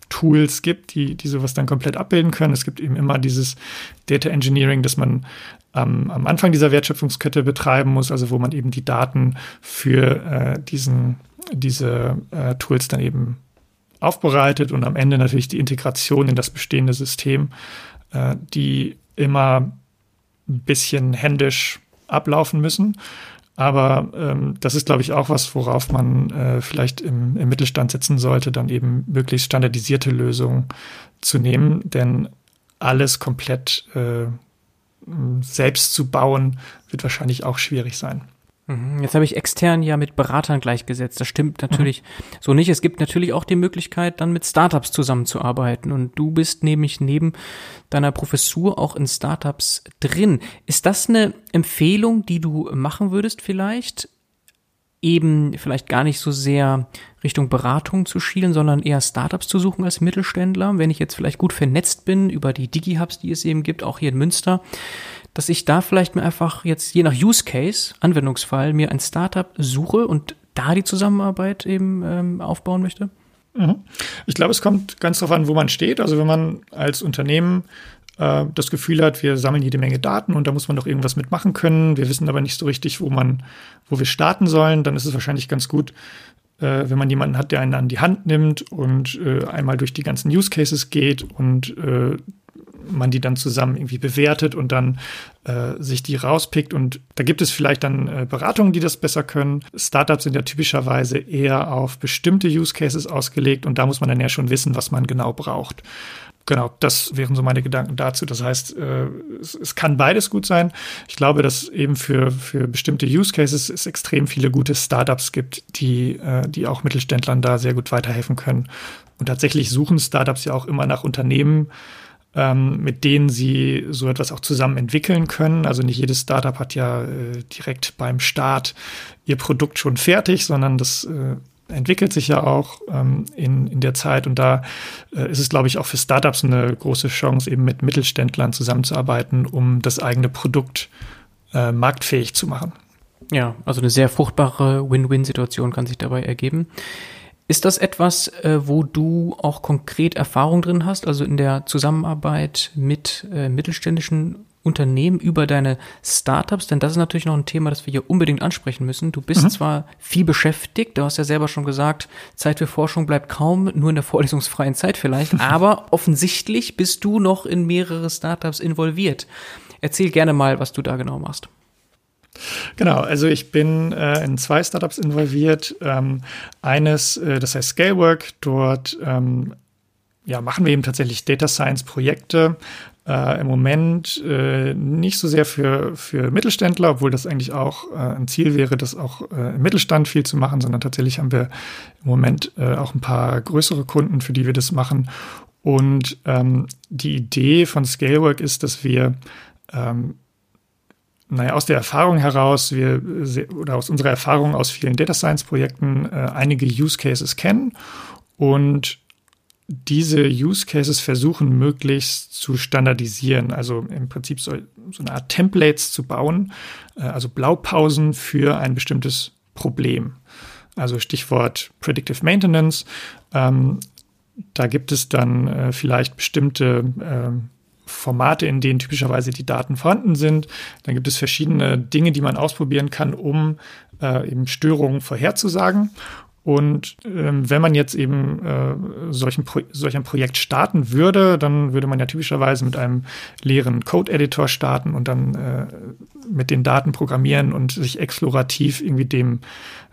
B: Tools gibt, die, die sowas dann komplett abbilden können. Es gibt eben immer dieses Data Engineering, das man ähm, am Anfang dieser Wertschöpfungskette betreiben muss, also wo man eben die Daten für äh, diesen, diese äh, Tools dann eben aufbereitet und am Ende natürlich die Integration in das bestehende System, äh, die immer ein bisschen händisch ablaufen müssen. Aber ähm, das ist, glaube ich, auch was, worauf man äh, vielleicht im, im Mittelstand setzen sollte, dann eben möglichst standardisierte Lösungen zu nehmen. Denn alles komplett äh, selbst zu bauen, wird wahrscheinlich auch schwierig sein.
A: Mhm. Jetzt habe ich extern ja mit Beratern gleichgesetzt. Das stimmt natürlich mhm. so nicht. Es gibt natürlich auch die Möglichkeit, dann mit Startups zusammenzuarbeiten. Und du bist nämlich neben deiner Professur auch in Startups drin. Ist das eine Empfehlung, die du machen würdest vielleicht? Eben vielleicht gar nicht so sehr Richtung Beratung zu schielen, sondern eher Startups zu suchen als Mittelständler. Wenn ich jetzt vielleicht gut vernetzt bin über die Digi-Hubs, die es eben gibt, auch hier in Münster, dass ich da vielleicht mir einfach jetzt je nach Use Case, Anwendungsfall, mir ein Startup suche und da die Zusammenarbeit eben ähm, aufbauen möchte?
B: Mhm. Ich glaube, es kommt ganz darauf an, wo man steht. Also wenn man als Unternehmen äh, das Gefühl hat, wir sammeln jede Menge Daten und da muss man doch irgendwas mitmachen können. Wir wissen aber nicht so richtig, wo man, wo wir starten sollen, dann ist es wahrscheinlich ganz gut, äh, wenn man jemanden hat, der einen an die Hand nimmt und äh, einmal durch die ganzen Use Cases geht und äh, man die dann zusammen irgendwie bewertet und dann äh, sich die rauspickt. Und da gibt es vielleicht dann äh, Beratungen, die das besser können. Startups sind ja typischerweise eher auf bestimmte Use Cases ausgelegt und da muss man dann ja schon wissen, was man genau braucht. Genau, das wären so meine Gedanken dazu. Das heißt, äh, es, kann beides gut sein. Ich glaube, dass eben für, für bestimmte Use Cases es extrem viele gute Startups gibt, die, äh, die auch Mittelständlern da sehr gut weiterhelfen können. Und tatsächlich suchen Startups ja auch immer nach Unternehmen, ähm, mit denen sie so etwas auch zusammen entwickeln können. Also nicht jedes Startup hat ja äh, direkt beim Start ihr Produkt schon fertig, sondern das äh, entwickelt sich ja auch ähm, in, in der Zeit. Und da äh, ist es, glaube ich, auch für Startups eine große Chance, eben mit Mittelständlern zusammenzuarbeiten, um das eigene Produkt äh, marktfähig zu machen.
A: Ja, also eine sehr fruchtbare Win-Win-Situation kann sich dabei ergeben. Ist das etwas, äh, wo du auch konkret Erfahrung drin hast, also in der Zusammenarbeit mit äh, mittelständischen Unternehmen über deine Startups? Denn das ist natürlich noch ein Thema, das wir hier unbedingt ansprechen müssen. Du bist mhm. zwar viel beschäftigt, du hast ja selber schon gesagt, Zeit für Forschung bleibt kaum, nur in der vorlesungsfreien Zeit vielleicht, aber offensichtlich bist du noch in mehrere Startups involviert. Erzähl gerne mal, was du da genau machst.
B: Genau, also ich bin äh, in zwei Startups involviert. Ähm, eines, äh, das heißt Scalework, dort ähm, ja, machen wir eben tatsächlich Data Science Projekte. Äh, Im Moment äh, nicht so sehr für, für Mittelständler, obwohl das eigentlich auch äh, ein Ziel wäre, das auch äh, im Mittelstand viel zu machen, sondern tatsächlich haben wir im Moment auch ein paar größere Kunden, für die wir das machen. Und ähm, die Idee von Scalework ist, dass wir ähm, naja, aus der Erfahrung heraus, wir oder aus unserer Erfahrung aus vielen Data Science Projekten äh, einige Use Cases kennen und diese Use Cases versuchen möglichst zu standardisieren, also im Prinzip so, so eine Art Templates zu bauen, äh, also Blaupausen für ein bestimmtes Problem. Also Stichwort Predictive Maintenance. Ähm, da gibt es dann äh, vielleicht bestimmte äh, Formate, in denen typischerweise die Daten vorhanden sind. Dann gibt es verschiedene Dinge, die man ausprobieren kann, um äh, eben Störungen vorherzusagen. Und ähm, wenn man jetzt eben äh, solchen Pro solch ein Projekt starten würde, dann würde man ja typischerweise mit einem leeren Code-Editor starten und dann äh, mit den Daten programmieren und sich explorativ irgendwie dem,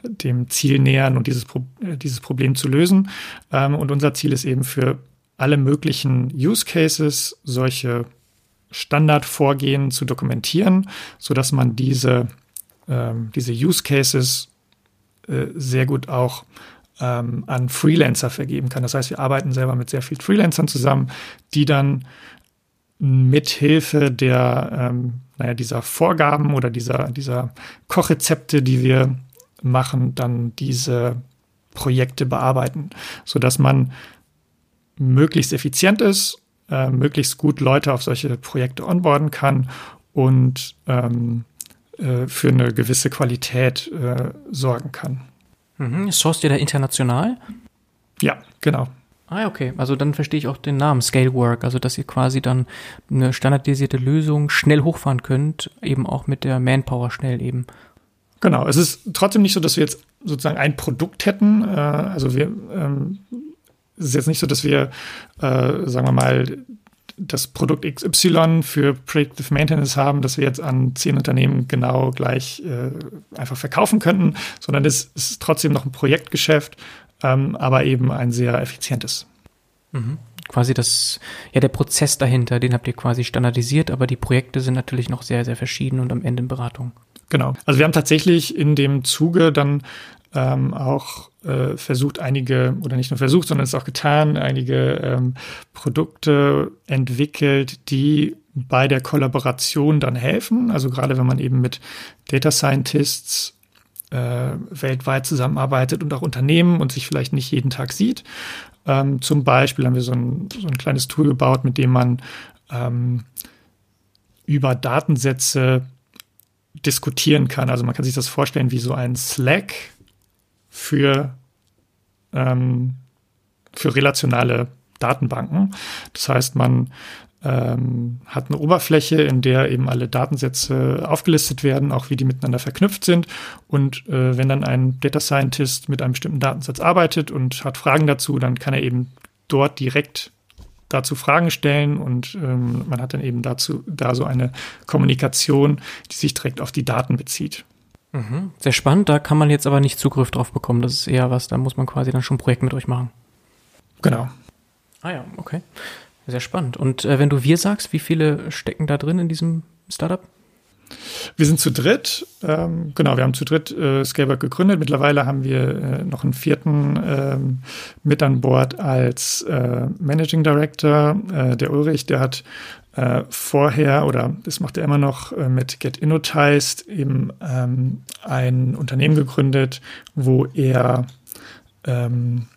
B: dem Ziel nähern und dieses, Pro äh, dieses Problem zu lösen. Ähm, und unser Ziel ist eben für alle möglichen Use Cases solche Standardvorgehen zu dokumentieren, so dass man diese, ähm, diese Use Cases äh, sehr gut auch ähm, an Freelancer vergeben kann. Das heißt, wir arbeiten selber mit sehr vielen Freelancern zusammen, die dann mithilfe der, ähm, naja, dieser Vorgaben oder dieser, dieser Kochrezepte, die wir machen, dann diese Projekte bearbeiten, so dass man möglichst effizient ist, äh, möglichst gut Leute auf solche Projekte onboarden kann und ähm, äh, für eine gewisse Qualität äh, sorgen kann.
A: Mhm. Sourced ihr da international?
B: Ja, genau.
A: Ah, okay. Also dann verstehe ich auch den Namen Scalework, also dass ihr quasi dann eine standardisierte Lösung schnell hochfahren könnt, eben auch mit der Manpower schnell eben.
B: Genau. Es ist trotzdem nicht so, dass wir jetzt sozusagen ein Produkt hätten. Äh, also wir ähm, es ist jetzt nicht so, dass wir, äh, sagen wir mal, das Produkt XY für Predictive Maintenance haben, das wir jetzt an zehn Unternehmen genau gleich äh, einfach verkaufen könnten, sondern es ist trotzdem noch ein Projektgeschäft, ähm, aber eben ein sehr effizientes.
A: Mhm. Quasi das, ja, der Prozess dahinter, den habt ihr quasi standardisiert, aber die Projekte sind natürlich noch sehr, sehr verschieden und am Ende in Beratung.
B: Genau. Also wir haben tatsächlich in dem Zuge dann ähm, auch äh, versucht, einige, oder nicht nur versucht, sondern es auch getan, einige ähm, Produkte entwickelt, die bei der Kollaboration dann helfen. Also gerade wenn man eben mit Data Scientists äh, weltweit zusammenarbeitet und auch Unternehmen und sich vielleicht nicht jeden Tag sieht. Ähm, zum Beispiel haben wir so ein, so ein kleines Tool gebaut, mit dem man ähm, über Datensätze diskutieren kann. Also man kann sich das vorstellen wie so ein Slack, für, ähm, für relationale Datenbanken. Das heißt, man ähm, hat eine Oberfläche, in der eben alle Datensätze aufgelistet werden, auch wie die miteinander verknüpft sind. Und äh, wenn dann ein Data Scientist mit einem bestimmten Datensatz arbeitet und hat Fragen dazu, dann kann er eben dort direkt dazu Fragen stellen und ähm, man hat dann eben dazu da so eine Kommunikation, die sich direkt auf die Daten bezieht.
A: Mhm. Sehr spannend, da kann man jetzt aber nicht Zugriff drauf bekommen. Das ist eher was, da muss man quasi dann schon ein Projekt mit euch machen.
B: Genau.
A: Ah ja, okay. Sehr spannend. Und äh, wenn du wir sagst, wie viele stecken da drin in diesem Startup?
B: Wir sind zu dritt. Ähm, genau, wir haben zu dritt äh, Scalework gegründet. Mittlerweile haben wir äh, noch einen vierten ähm, mit an Bord als äh, Managing Director. Äh, der Ulrich, der hat äh, vorher oder das macht er immer noch äh, mit Get Innotized eben ähm, ein Unternehmen gegründet, wo er ähm,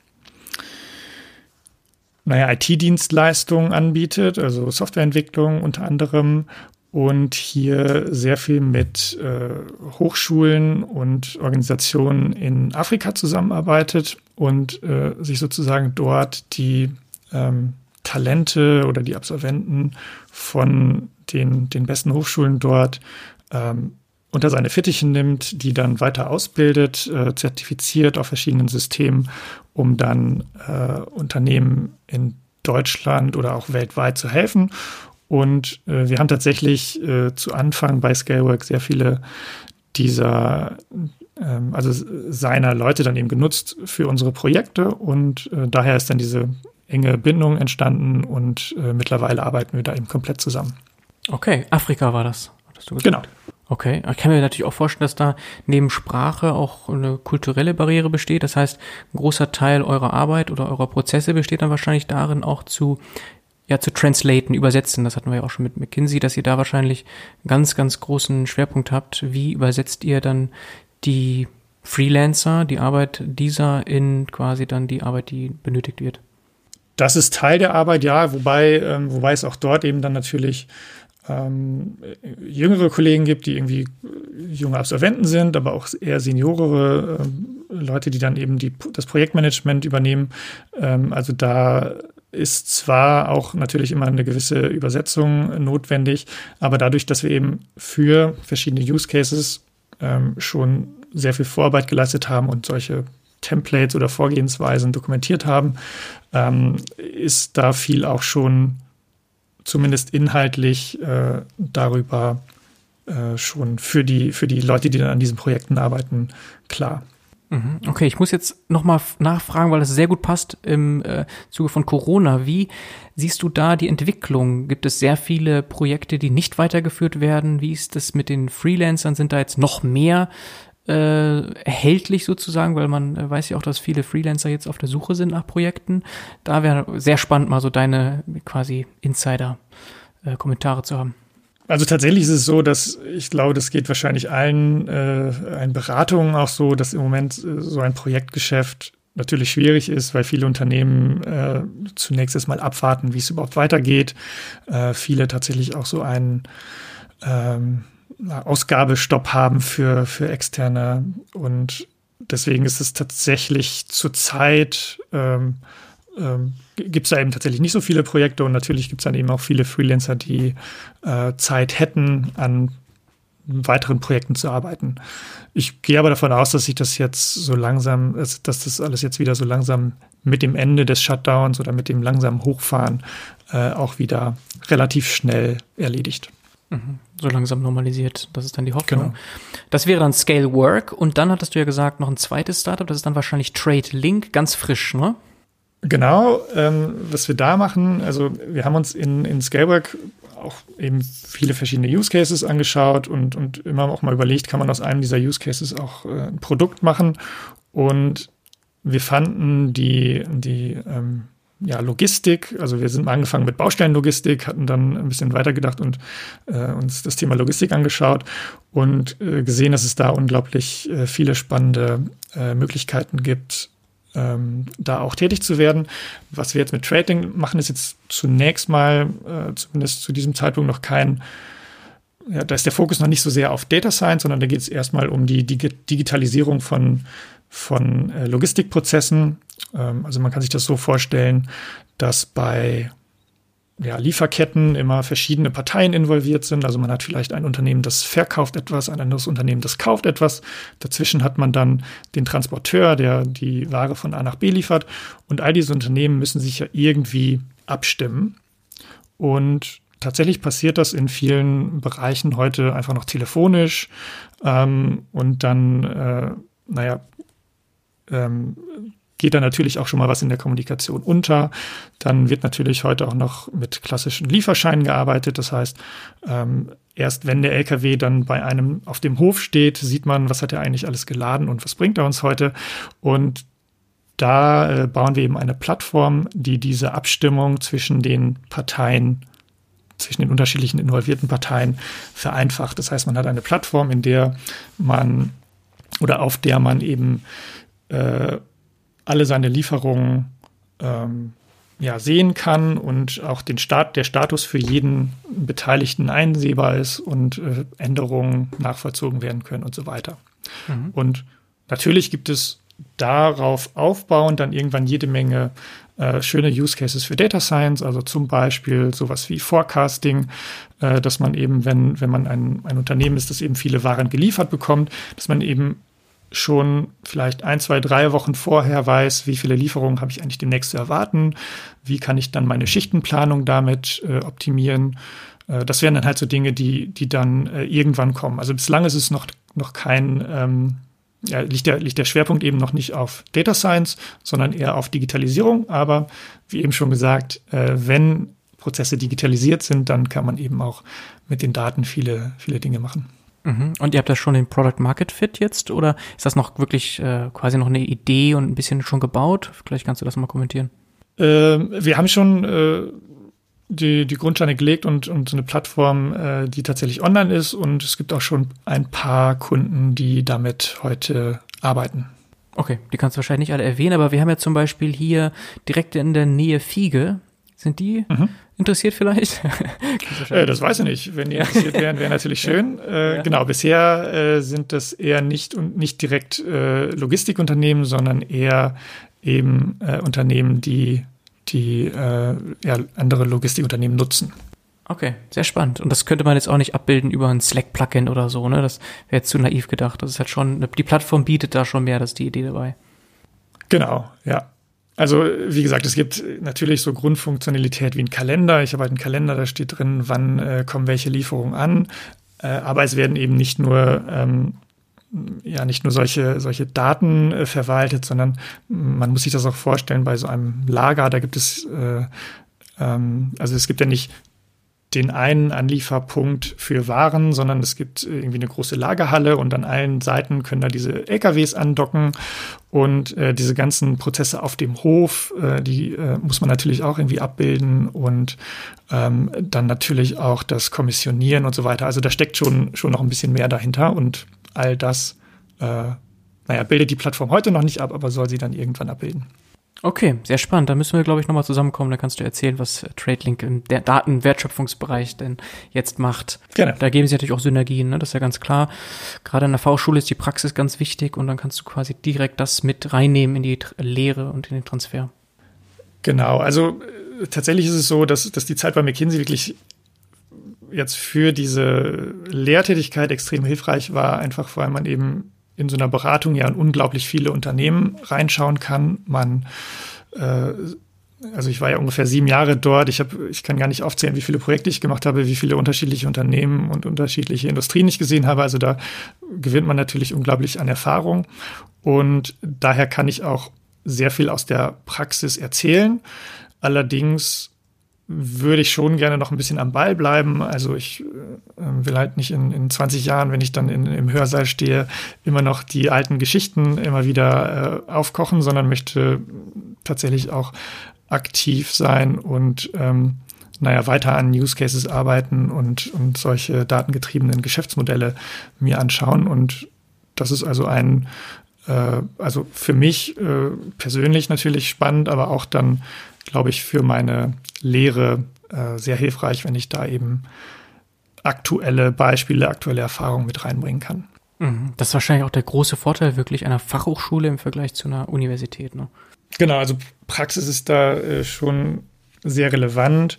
B: naja, IT-Dienstleistungen anbietet, also Softwareentwicklung unter anderem und hier sehr viel mit äh, Hochschulen und Organisationen in Afrika zusammenarbeitet und äh, sich sozusagen dort die ähm, Talente oder die Absolventen von den, den besten Hochschulen dort ähm, unter seine Fittiche nimmt, die dann weiter ausbildet, äh, zertifiziert auf verschiedenen Systemen, um dann äh, Unternehmen in Deutschland oder auch weltweit zu helfen. Und äh, wir haben tatsächlich äh, zu Anfang bei Scalework sehr viele dieser, ähm, also seiner Leute dann eben genutzt für unsere Projekte. Und äh, daher ist dann diese enge Bindung entstanden und äh, mittlerweile arbeiten wir da eben komplett zusammen.
A: Okay, Afrika war das.
B: Hattest du gesagt? Genau.
A: Okay, ich kann mir natürlich auch vorstellen, dass da neben Sprache auch eine kulturelle Barriere besteht. Das heißt, ein großer Teil eurer Arbeit oder eurer Prozesse besteht dann wahrscheinlich darin, auch zu ja zu translaten, übersetzen. Das hatten wir ja auch schon mit McKinsey, dass ihr da wahrscheinlich einen ganz, ganz großen Schwerpunkt habt. Wie übersetzt ihr dann die Freelancer, die Arbeit dieser in quasi dann die Arbeit, die benötigt wird?
B: Das ist Teil der Arbeit, ja, wobei, ähm, wobei es auch dort eben dann natürlich ähm, jüngere Kollegen gibt, die irgendwie junge Absolventen sind, aber auch eher seniorere ähm, Leute, die dann eben die, das Projektmanagement übernehmen. Ähm, also da ist zwar auch natürlich immer eine gewisse Übersetzung notwendig, aber dadurch, dass wir eben für verschiedene Use Cases ähm, schon sehr viel Vorarbeit geleistet haben und solche Templates oder Vorgehensweisen dokumentiert haben, ähm, ist da viel auch schon zumindest inhaltlich äh, darüber äh, schon für die, für die Leute, die dann an diesen Projekten arbeiten, klar.
A: Mhm. Okay, ich muss jetzt nochmal nachfragen, weil das sehr gut passt im äh, Zuge von Corona. Wie siehst du da die Entwicklung? Gibt es sehr viele Projekte, die nicht weitergeführt werden? Wie ist das mit den Freelancern? Sind da jetzt noch mehr äh, erhältlich sozusagen, weil man äh, weiß ja auch, dass viele Freelancer jetzt auf der Suche sind nach Projekten. Da wäre sehr spannend, mal so deine quasi Insider-Kommentare zu haben.
B: Also tatsächlich ist es so, dass ich glaube, das geht wahrscheinlich allen äh, allen Beratungen auch so, dass im Moment äh, so ein Projektgeschäft natürlich schwierig ist, weil viele Unternehmen äh, zunächst erstmal abwarten, wie es überhaupt weitergeht. Äh, viele tatsächlich auch so einen ähm, Ausgabestopp haben für, für externe und deswegen ist es tatsächlich zurzeit ähm, ähm, gibt es da eben tatsächlich nicht so viele Projekte und natürlich gibt es dann eben auch viele Freelancer, die äh, Zeit hätten, an weiteren Projekten zu arbeiten. Ich gehe aber davon aus, dass sich das jetzt so langsam, dass das alles jetzt wieder so langsam mit dem Ende des Shutdowns oder mit dem langsamen Hochfahren äh, auch wieder relativ schnell erledigt.
A: So langsam normalisiert. Das ist dann die Hoffnung. Genau. Das wäre dann Scale Work und dann hattest du ja gesagt, noch ein zweites Startup, das ist dann wahrscheinlich Trade Link, ganz frisch, ne?
B: Genau, ähm, was wir da machen, also wir haben uns in, in Scalework auch eben viele verschiedene Use Cases angeschaut und, und immer auch mal überlegt, kann man aus einem dieser Use Cases auch äh, ein Produkt machen. Und wir fanden die, die ähm, ja, Logistik, also wir sind mal angefangen mit Baustellenlogistik, hatten dann ein bisschen weitergedacht und äh, uns das Thema Logistik angeschaut und äh, gesehen, dass es da unglaublich äh, viele spannende äh, Möglichkeiten gibt, ähm, da auch tätig zu werden. Was wir jetzt mit Trading machen, ist jetzt zunächst mal, äh, zumindest zu diesem Zeitpunkt noch kein, ja, da ist der Fokus noch nicht so sehr auf Data Science, sondern da geht es erstmal um die Dig Digitalisierung von, von äh, Logistikprozessen. Ähm, also man kann sich das so vorstellen, dass bei ja, Lieferketten immer verschiedene Parteien involviert sind. Also man hat vielleicht ein Unternehmen, das verkauft etwas, ein anderes Unternehmen, das kauft etwas. Dazwischen hat man dann den Transporteur, der die Ware von A nach B liefert. Und all diese Unternehmen müssen sich ja irgendwie abstimmen. Und tatsächlich passiert das in vielen Bereichen heute einfach noch telefonisch. Ähm, und dann, äh, naja, ähm, geht da natürlich auch schon mal was in der Kommunikation unter. Dann wird natürlich heute auch noch mit klassischen Lieferscheinen gearbeitet. Das heißt, ähm, erst wenn der LKW dann bei einem auf dem Hof steht, sieht man, was hat er eigentlich alles geladen und was bringt er uns heute. Und da äh, bauen wir eben eine Plattform, die diese Abstimmung zwischen den Parteien zwischen den unterschiedlichen involvierten Parteien vereinfacht. Das heißt, man hat eine Plattform, in der man oder auf der man eben äh, alle seine Lieferungen ähm, ja, sehen kann und auch den Start, der Status für jeden Beteiligten einsehbar ist und äh, Änderungen nachvollzogen werden können und so weiter. Mhm. Und natürlich gibt es darauf aufbauend dann irgendwann jede Menge äh, schöne Use Cases für Data Science, also zum Beispiel sowas wie Forecasting, äh, dass man eben, wenn, wenn man ein, ein Unternehmen ist, das eben viele Waren geliefert bekommt, dass man eben schon vielleicht ein, zwei, drei Wochen vorher weiß, wie viele Lieferungen habe ich eigentlich demnächst zu erwarten, wie kann ich dann meine Schichtenplanung damit äh, optimieren. Äh, das wären dann halt so Dinge, die, die dann äh, irgendwann kommen. Also bislang ist es noch, noch kein ähm, ja, liegt, der, liegt der Schwerpunkt eben noch nicht auf Data Science, sondern eher auf Digitalisierung. Aber wie eben schon gesagt, äh, wenn Prozesse digitalisiert sind, dann kann man eben auch mit den Daten viele, viele Dinge machen.
A: Mhm. Und ihr habt da schon den Product Market Fit jetzt oder ist das noch wirklich äh, quasi noch eine Idee und ein bisschen schon gebaut? Vielleicht kannst du das mal kommentieren.
B: Ähm, wir haben schon äh, die, die Grundsteine gelegt und, und so eine Plattform, äh, die tatsächlich online ist. Und es gibt auch schon ein paar Kunden, die damit heute arbeiten.
A: Okay, die kannst du wahrscheinlich nicht alle erwähnen, aber wir haben ja zum Beispiel hier direkt in der Nähe Fiege. Sind die mhm. interessiert vielleicht?
B: äh, das weiß ich nicht. Wenn die interessiert wären, wäre natürlich schön. Äh, ja. Genau, bisher äh, sind das eher nicht und nicht direkt äh, Logistikunternehmen, sondern eher eben äh, Unternehmen, die die äh, ja, andere Logistikunternehmen nutzen.
A: Okay, sehr spannend. Und das könnte man jetzt auch nicht abbilden über ein Slack-Plugin oder so, ne? Das wäre jetzt zu naiv gedacht. Das ist halt schon, die Plattform bietet da schon mehr, das ist die Idee dabei.
B: Genau, ja. Also, wie gesagt, es gibt natürlich so Grundfunktionalität wie ein Kalender. Ich habe halt einen Kalender, da steht drin, wann äh, kommen welche Lieferungen an. Äh, aber es werden eben nicht nur ähm, ja nicht nur solche, solche Daten äh, verwaltet, sondern man muss sich das auch vorstellen bei so einem Lager, da gibt es, äh, ähm, also es gibt ja nicht den einen Anlieferpunkt für Waren, sondern es gibt irgendwie eine große Lagerhalle und an allen Seiten können da diese LKWs andocken und äh, diese ganzen Prozesse auf dem Hof, äh, die äh, muss man natürlich auch irgendwie abbilden und ähm, dann natürlich auch das Kommissionieren und so weiter. Also da steckt schon, schon noch ein bisschen mehr dahinter und all das, äh, naja, bildet die Plattform heute noch nicht ab, aber soll sie dann irgendwann abbilden.
A: Okay, sehr spannend. Da müssen wir, glaube ich, nochmal zusammenkommen. Da kannst du erzählen, was TradeLink im Datenwertschöpfungsbereich denn jetzt macht. Gerne. Da geben sie natürlich auch Synergien, ne? das ist ja ganz klar. Gerade in der V-Schule ist die Praxis ganz wichtig und dann kannst du quasi direkt das mit reinnehmen in die Lehre und in den Transfer.
B: Genau, also äh, tatsächlich ist es so, dass, dass die Zeit bei McKinsey wirklich jetzt für diese Lehrtätigkeit extrem hilfreich war, einfach weil man eben in so einer Beratung ja in unglaublich viele Unternehmen reinschauen kann. Man äh, also ich war ja ungefähr sieben Jahre dort. Ich habe, ich kann gar nicht aufzählen, wie viele Projekte ich gemacht habe, wie viele unterschiedliche Unternehmen und unterschiedliche Industrien ich gesehen habe. Also da gewinnt man natürlich unglaublich an Erfahrung und daher kann ich auch sehr viel aus der Praxis erzählen. Allerdings würde ich schon gerne noch ein bisschen am Ball bleiben. Also ich äh, will halt nicht in, in 20 Jahren, wenn ich dann in, im Hörsaal stehe, immer noch die alten Geschichten immer wieder äh, aufkochen, sondern möchte tatsächlich auch aktiv sein und ähm, naja, weiter an Use Cases arbeiten und, und solche datengetriebenen Geschäftsmodelle mir anschauen. Und das ist also ein, äh, also für mich äh, persönlich natürlich spannend, aber auch dann glaube ich, für meine Lehre äh, sehr hilfreich, wenn ich da eben aktuelle Beispiele, aktuelle Erfahrungen mit reinbringen kann.
A: Mhm. Das ist wahrscheinlich auch der große Vorteil wirklich einer Fachhochschule im Vergleich zu einer Universität. Ne?
B: Genau, also Praxis ist da äh, schon sehr relevant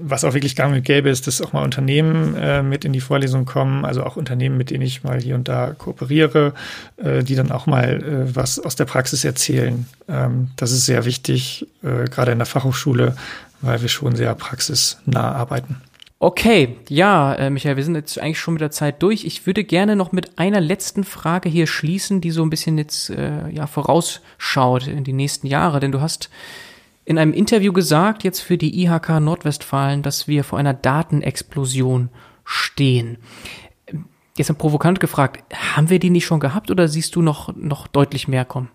B: was auch wirklich gang und gäbe ist, dass auch mal Unternehmen äh, mit in die Vorlesung kommen, also auch Unternehmen, mit denen ich mal hier und da kooperiere, äh, die dann auch mal äh, was aus der Praxis erzählen. Ähm, das ist sehr wichtig, äh, gerade in der Fachhochschule, weil wir schon sehr praxisnah arbeiten.
A: Okay, ja, äh, Michael, wir sind jetzt eigentlich schon mit der Zeit durch. Ich würde gerne noch mit einer letzten Frage hier schließen, die so ein bisschen jetzt äh, ja vorausschaut in die nächsten Jahre, denn du hast in einem Interview gesagt, jetzt für die IHK Nordwestfalen, dass wir vor einer Datenexplosion stehen. Jetzt haben provokant gefragt, haben wir die nicht schon gehabt oder siehst du noch, noch deutlich mehr kommen?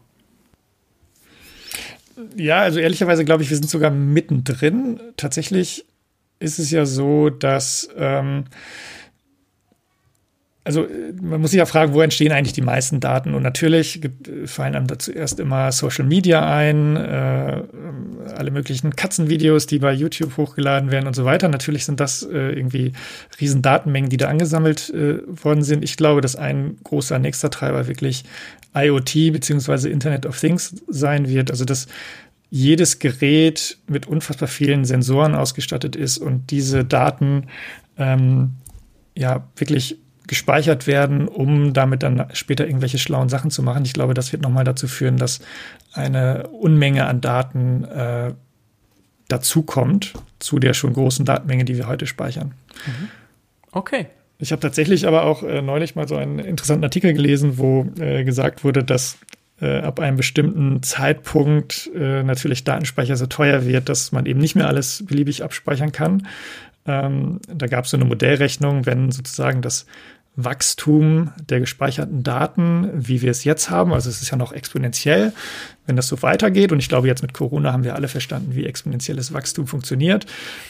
B: Ja, also ehrlicherweise glaube ich, wir sind sogar mittendrin. Tatsächlich ist es ja so, dass ähm, also man muss sich ja fragen, wo entstehen eigentlich die meisten Daten? Und natürlich gibt, fallen einem dazu erst immer Social Media ein, äh, alle möglichen Katzenvideos, die bei YouTube hochgeladen werden und so weiter. Natürlich sind das äh, irgendwie riesen Datenmengen, die da angesammelt äh, worden sind. Ich glaube, dass ein großer nächster Treiber wirklich IoT beziehungsweise Internet of Things sein wird. Also dass jedes Gerät mit unfassbar vielen Sensoren ausgestattet ist und diese Daten ähm, ja wirklich gespeichert werden, um damit dann später irgendwelche schlauen Sachen zu machen. Ich glaube, das wird nochmal dazu führen, dass eine Unmenge an Daten äh, dazukommt zu der schon großen Datenmenge, die wir heute speichern.
A: Mhm. Okay.
B: Ich habe tatsächlich aber auch äh, neulich mal so einen interessanten Artikel gelesen, wo äh, gesagt wurde, dass äh, ab einem bestimmten Zeitpunkt äh, natürlich Datenspeicher so teuer wird, dass man eben nicht mehr alles beliebig abspeichern kann. Ähm, da gab es so eine Modellrechnung, wenn sozusagen das Wachstum der gespeicherten Daten, wie wir es jetzt haben, also es ist ja noch exponentiell, wenn das so weitergeht, und ich glaube, jetzt mit Corona haben wir alle verstanden, wie exponentielles Wachstum funktioniert,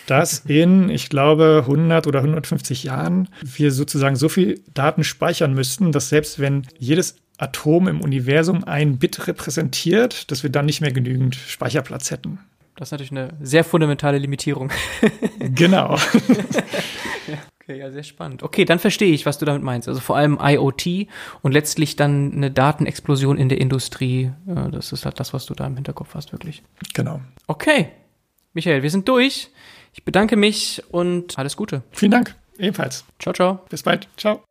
B: dass in, ich glaube, 100 oder 150 Jahren wir sozusagen so viel Daten speichern müssten, dass selbst wenn jedes Atom im Universum ein Bit repräsentiert, dass wir dann nicht mehr genügend Speicherplatz hätten.
A: Das ist natürlich eine sehr fundamentale Limitierung.
B: genau.
A: Okay, ja, sehr spannend. Okay, dann verstehe ich, was du damit meinst. Also vor allem IoT und letztlich dann eine Datenexplosion in der Industrie. Das ist halt das, was du da im Hinterkopf hast, wirklich.
B: Genau.
A: Okay. Michael, wir sind durch. Ich bedanke mich und alles Gute.
B: Vielen Dank. Ebenfalls.
A: Ciao, ciao.
B: Bis bald. Ciao.